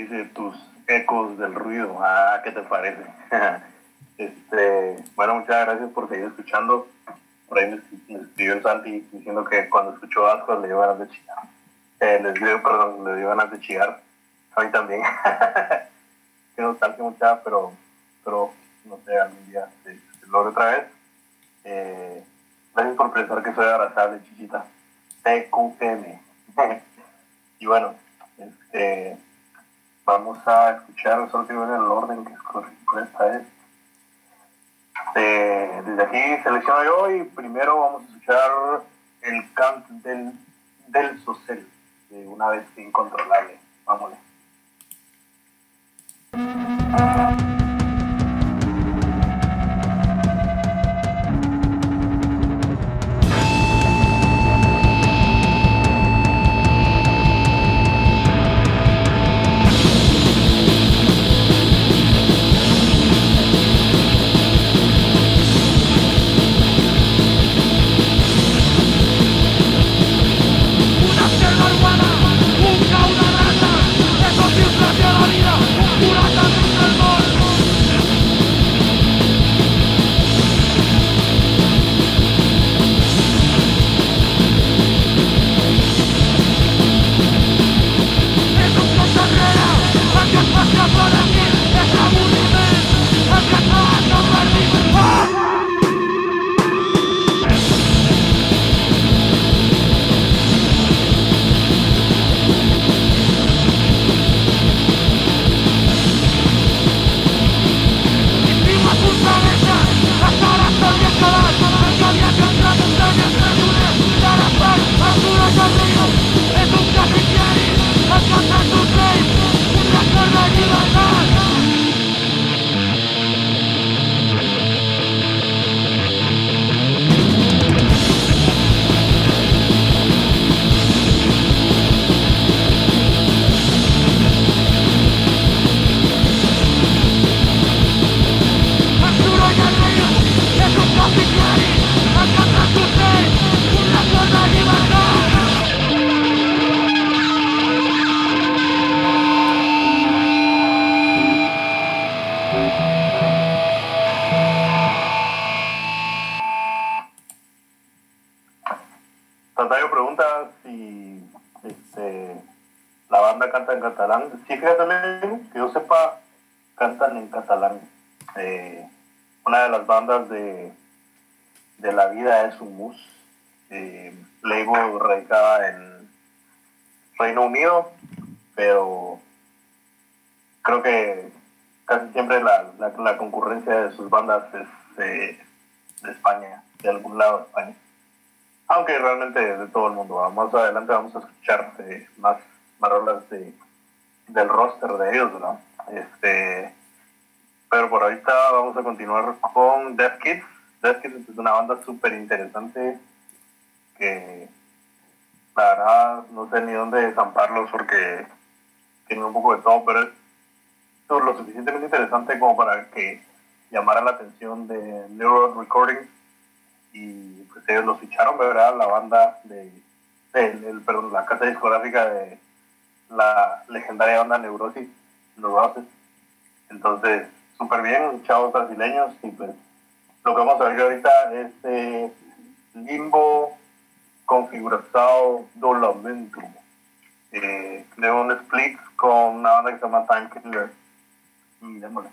Dice tus ecos del ruido. Ah, ¿qué te parece? este, bueno, muchas gracias por seguir escuchando. Por ahí me, escribió el Santi diciendo que cuando escuchó Ascos le dio ganas de chillar. Eh, les dio, perdón, le dio ganas de chillar. A mí también. que nostalgia pero, pero no sé, algún día se, se otra vez. Eh, gracias por pensar que soy abrazable, chichita. TQM. y bueno, este, vamos a escuchar, solo quiero ver el orden que escogí por esta vez. Eh, desde aquí selecciono yo y primero vamos a escuchar el cant del, del Socel, de una vez incontrolable. Vámonos. Es un mus. Eh, label radicada en Reino Unido, pero creo que casi siempre la, la, concurrencia de sus bandas es eh, de España, de algún lado de España aunque realmente de todo el mundo. Más adelante vamos a escuchar eh, más, más de, del roster de ellos, ¿no? Este, pero por ahorita vamos a continuar con Death Kids. Kids es una banda súper interesante que la verdad no sé ni dónde desamparlos porque tienen un poco de todo, pero es lo suficientemente interesante como para que llamara la atención de Neural Recordings y pues ellos los ficharon, ¿verdad? La banda de, el, perdón, la casa discográfica de la legendaria banda Neurosis, los. Entonces, súper bien, chavos brasileños, y pues lo que vamos a ver ahorita es eh, Limbo Configuração do Lamento, eh, de un split con una banda que se llama Time Killer. Y démosle.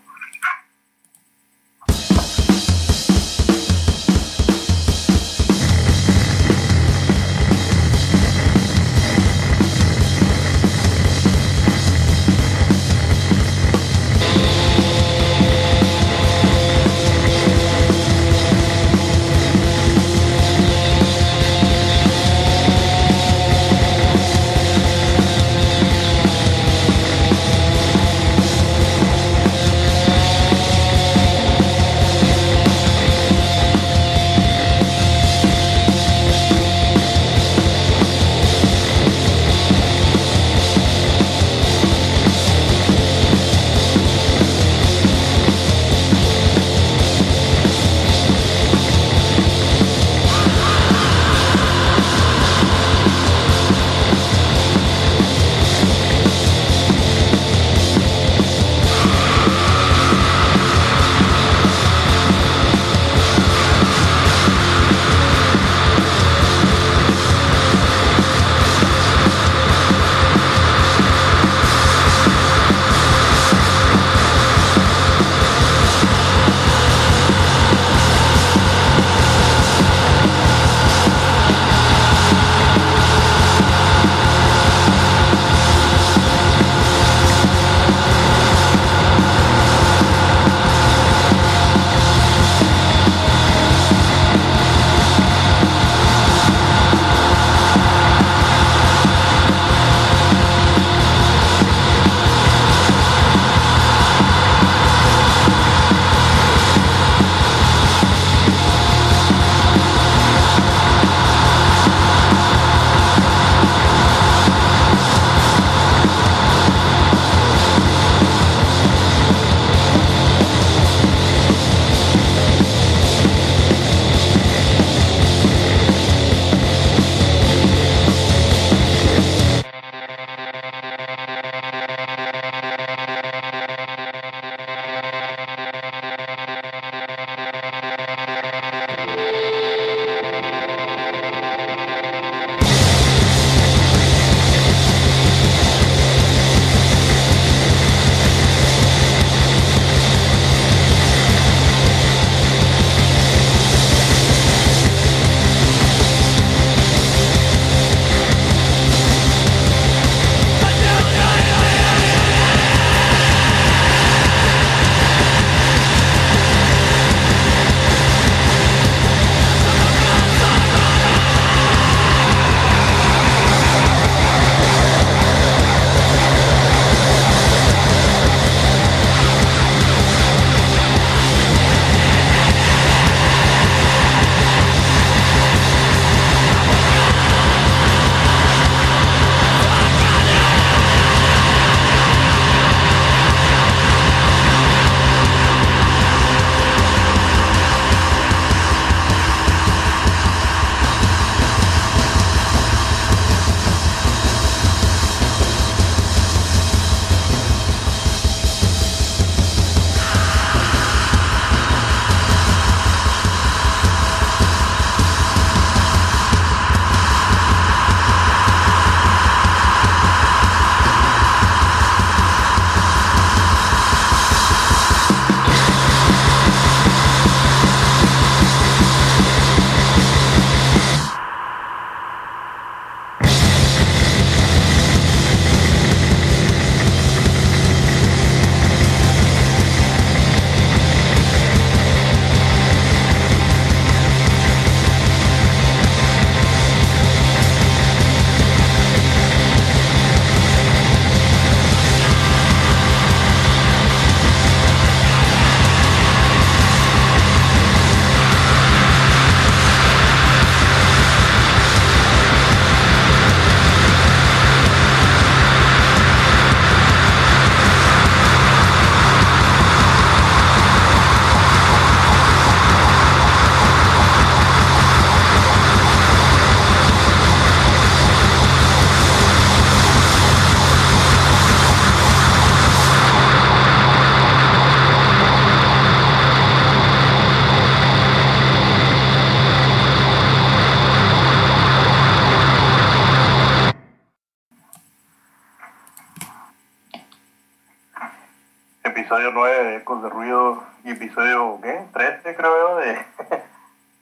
Episodio, ¿qué? 13 creo de,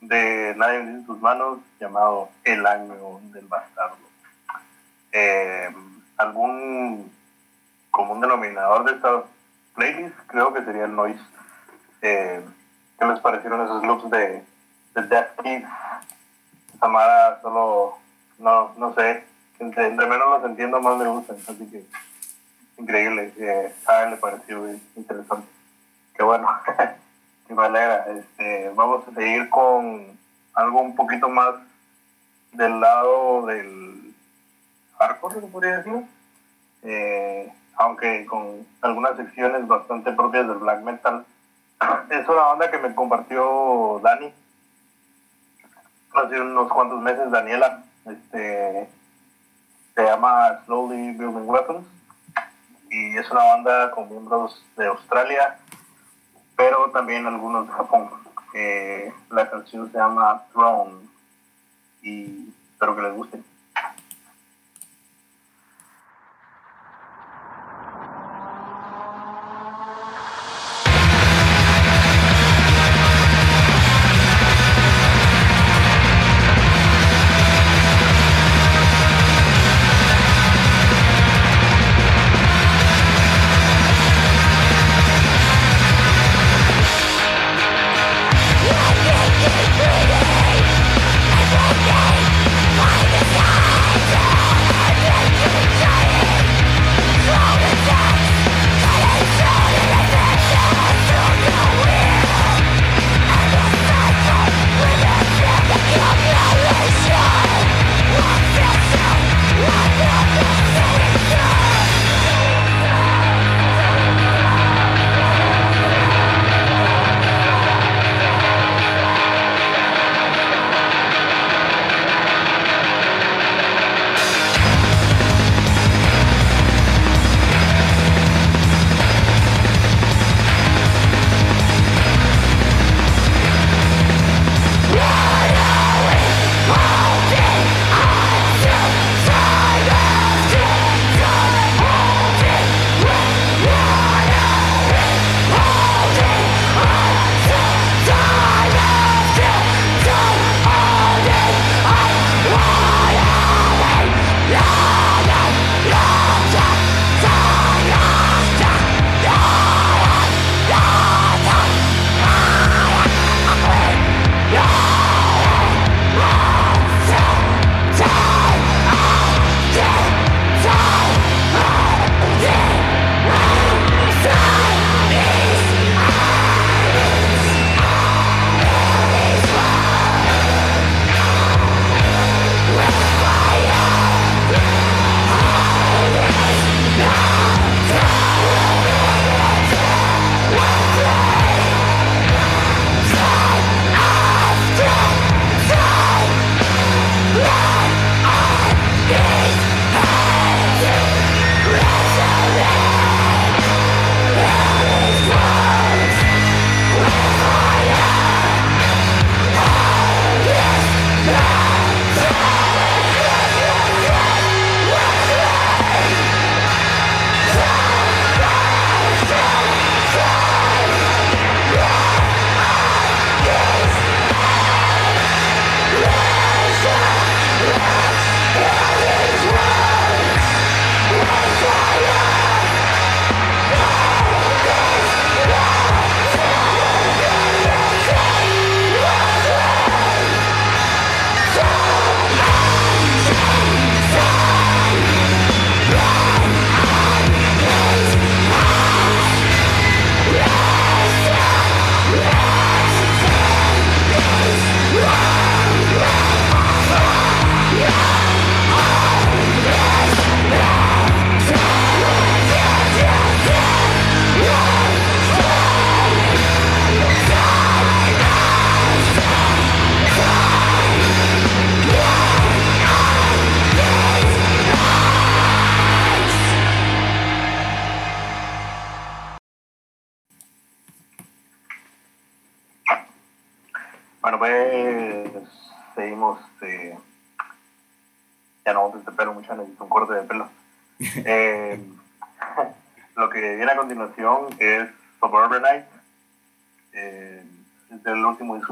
de Nadie en sus manos, llamado El Año del Bastardo. Eh, ¿Algún común denominador de esta playlist? Creo que sería el noise. Eh, ¿Qué les parecieron esos loops de, de Death Kids? Samara solo, no, no sé, entre, menos los entiendo más me gustan, así que increíble, eh, a le pareció interesante. Qué bueno, qué manera. Este, vamos a seguir con algo un poquito más del lado del hardcore, se podría decir, Eh, aunque con algunas secciones bastante propias del black metal. Es una banda que me compartió Dani hace unos cuantos meses, Daniela, este, se llama Slowly Building Weapons y es una banda con miembros de Australia, pero también algunos de Japón. Eh, la canción se llama Throne y espero que les guste.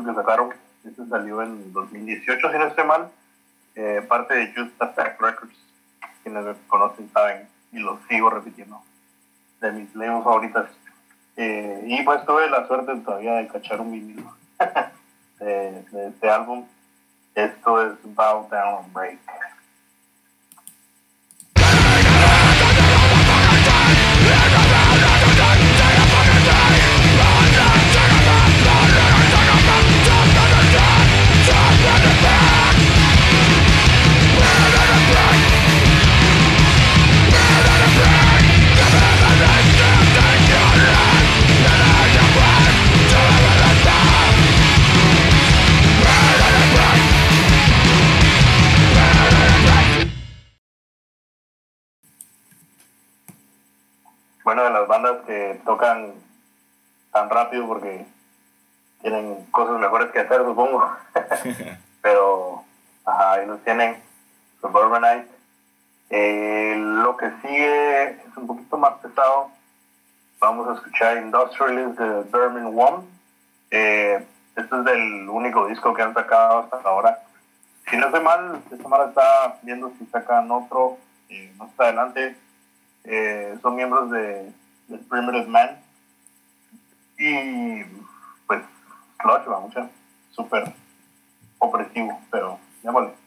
Que sacaron. Este salió en 2018, si no estoy mal. Eh, parte de Just Attack Records. Quienes me conocen saben y lo sigo repitiendo. De mis lejos favoritas. Eh, y pues tuve la suerte todavía de cachar un vinilo de, de este álbum. Esto es Bow Down Break. Bueno, de las bandas que tocan tan rápido porque tienen cosas mejores que hacer, supongo. Pero, ajá, ahí los tienen. Suburbanite. Eh, lo que sigue es un poquito más pesado. Vamos a escuchar Industrialist de Berman One. Eh, este es el único disco que han sacado hasta ahora. Si no estoy mal, esta semana está viendo si sacan otro eh, más adelante. Eh, son miembros de, de Primitive Man. Y pues, Clutch va mucho. Súper opresivo, pero démosle. Thank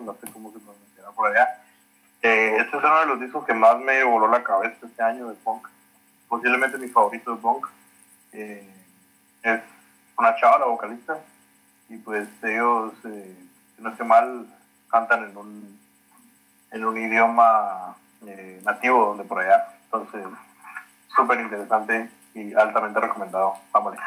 no sé cómo se pronunciará por allá. Eh, este es uno de los discos que más me voló la cabeza este año de punk. Posiblemente mi favorito de punk. Eh, es una chava, la vocalista, y pues ellos, eh, si no estoy mal, cantan en un, en un idioma eh, nativo de por allá. Entonces, súper interesante y altamente recomendado. Vámonos.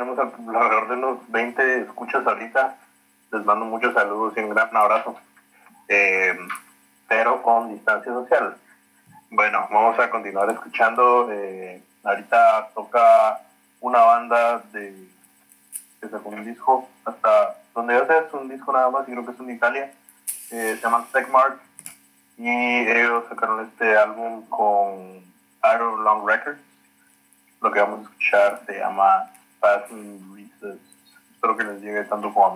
Tenemos alrededor de unos 20 escuchas ahorita. Les mando muchos saludos y un gran abrazo. Eh, pero con distancia social. Bueno, vamos a continuar escuchando. eh, ahorita toca una banda de que sacó un disco hasta donde yo sé es un disco nada más y creo que es en Italia. Eh, se llama Techmark y ellos sacaron este álbum con Iron Long Records. Lo que vamos a escuchar se llama Passing Recess. Espero que les llegue tanto como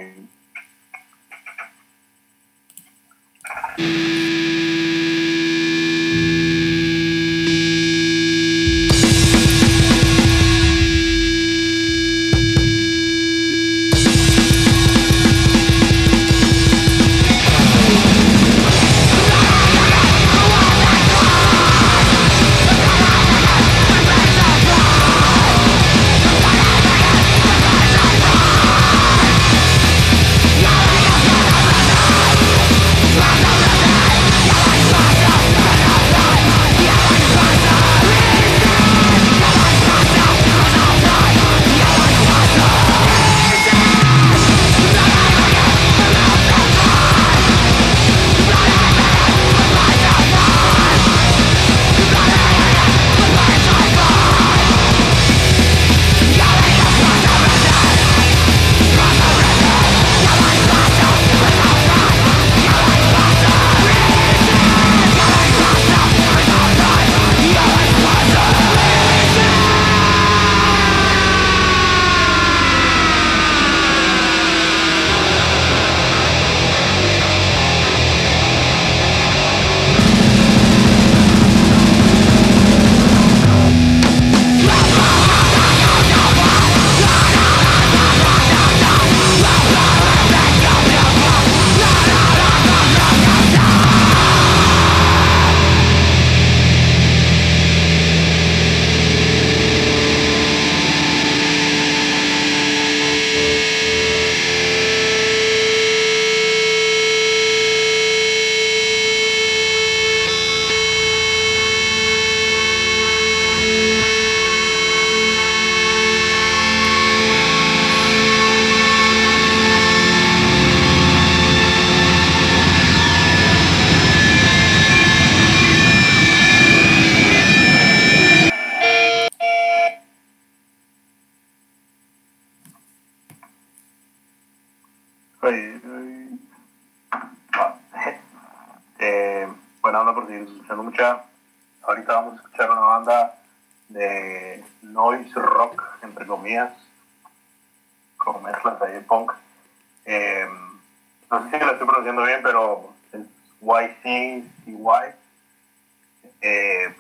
Eh,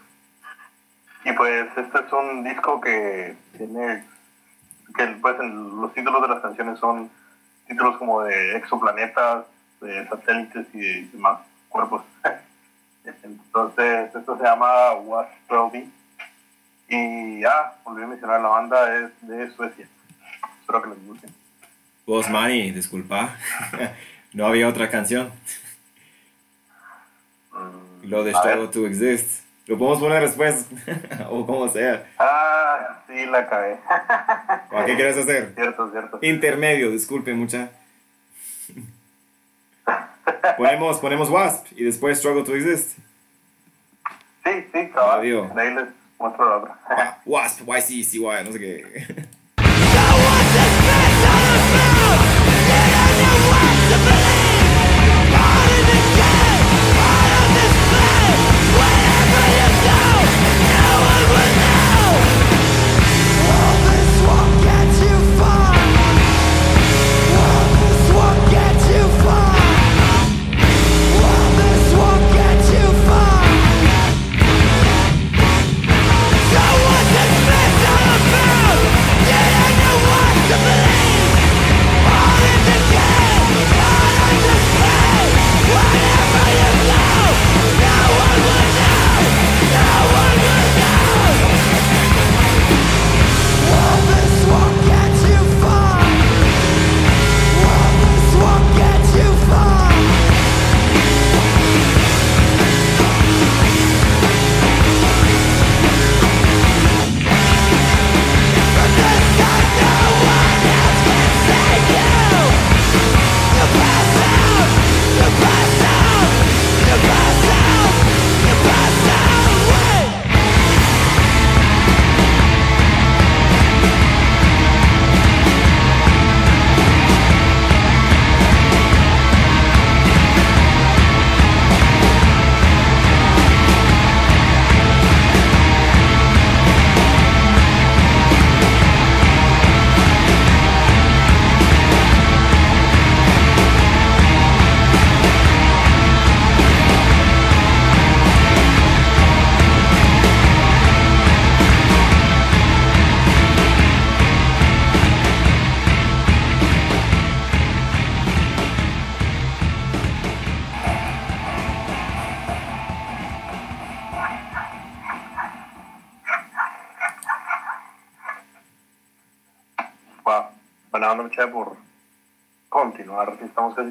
y pues este es un disco que tiene, que pues los títulos de las canciones son títulos como de exoplanetas, de satélites y de demás cuerpos. Entonces, esto se llama What's 12 Y ya, olvidé mencionar, la banda es de Suecia. Espero que les guste. Vos, Manny, disculpa. no había otra canción. Lo de. Struggle to Exist. Lo podemos poner después. o como sea. Ah, sí, la. ¿O qué quieres hacer? cierto, cierto. Intermedio, disculpe mucha. ponemos, ponemos Wasp y después Struggle to Exist. Sí, sí. De ahí les muestro la otra. Ah, Wasp, YCCY, no sé qué.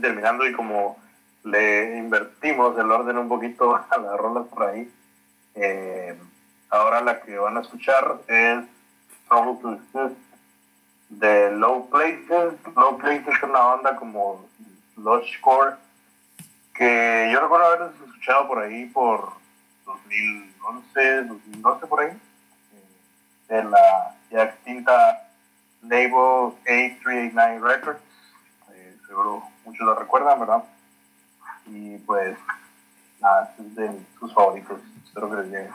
terminando y como le invertimos el orden un poquito a las rolas por ahí, eh, ahora la que van a escuchar es Trouble to Exist de Low Places. Low Places es una banda como Lushcore que yo recuerdo haber escuchado por ahí por 2011, 2012 por ahí, eh, de la ya extinta label A389 Records, eh, seguro muchos lo recuerdan, ¿verdad? Y pues, nada, es de sus favoritos, espero que les llegue.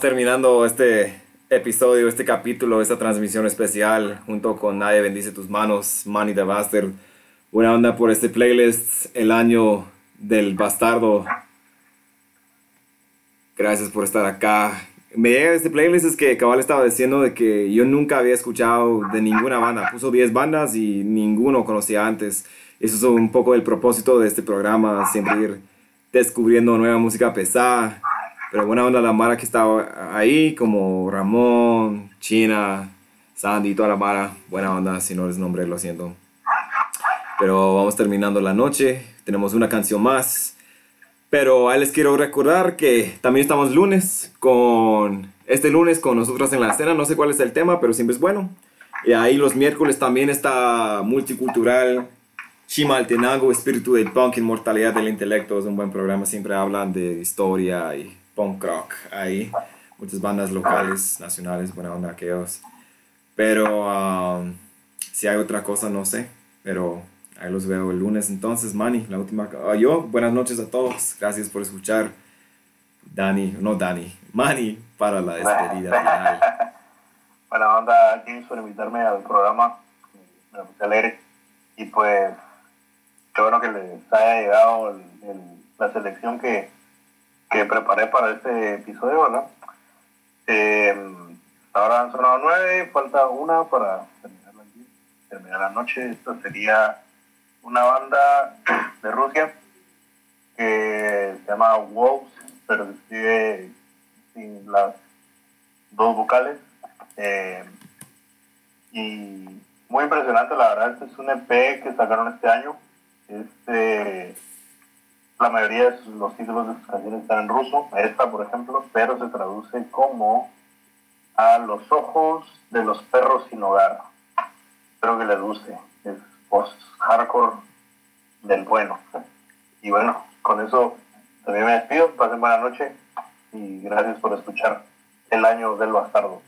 Terminando este episodio, este capítulo, esta transmisión especial junto con Nadie Bendice Tus Manos, Manny the Bastard. Buena onda por este playlist, el año del bastardo. Gracias por estar acá. Me llega este playlist es que Cabal estaba diciendo de que yo nunca había escuchado de ninguna banda. Puso 10 bandas y ninguno conocía antes. Eso es un poco el propósito de este programa, siempre ir descubriendo nueva música pesada. Pero buena onda la Mara que estaba ahí, como Ramón, China, Sandy, toda la Mara. Buena onda, si no les nombré, lo siento. Pero vamos terminando la noche. Tenemos una canción más. Pero ahí les quiero recordar que también estamos lunes con este lunes con nosotros en la escena. No sé cuál es el tema, pero siempre es bueno. Y ahí los miércoles también está multicultural. Chimaltenango, espíritu del punk, inmortalidad del intelecto. Es un buen programa. Siempre hablan de historia y punk rock ahí. Muchas bandas locales, nacionales, buena onda aquellos. Pero um, si hay otra cosa, no sé. Pero ahí los veo el lunes. Entonces, Manny, la última. ah, yo, buenas noches a todos. Gracias por escuchar. Dani, no Dani, Manny, para la despedida final. Buena onda, James, por invitarme al programa. Me puse alegre. Y pues, qué bueno que les haya llegado la selección que, que preparé para este episodio, ¿verdad? Eh, ahora han sonado nueve, falta una para terminar la, terminar la noche. Esta sería una banda de Rusia que se llama Wolves, pero se escribe sin las dos vocales. Eh, y muy impresionante, la verdad. Este es un EP que sacaron este año. Este, la mayoría de los títulos de sus canciones están en ruso. Esta, por ejemplo, pero se traduce como A los ojos de los perros sin hogar. Espero que les guste. Es post-hardcore del bueno. Y bueno, con eso también me despido. Pasen buena noche y gracias por escuchar El Año del Bastardo.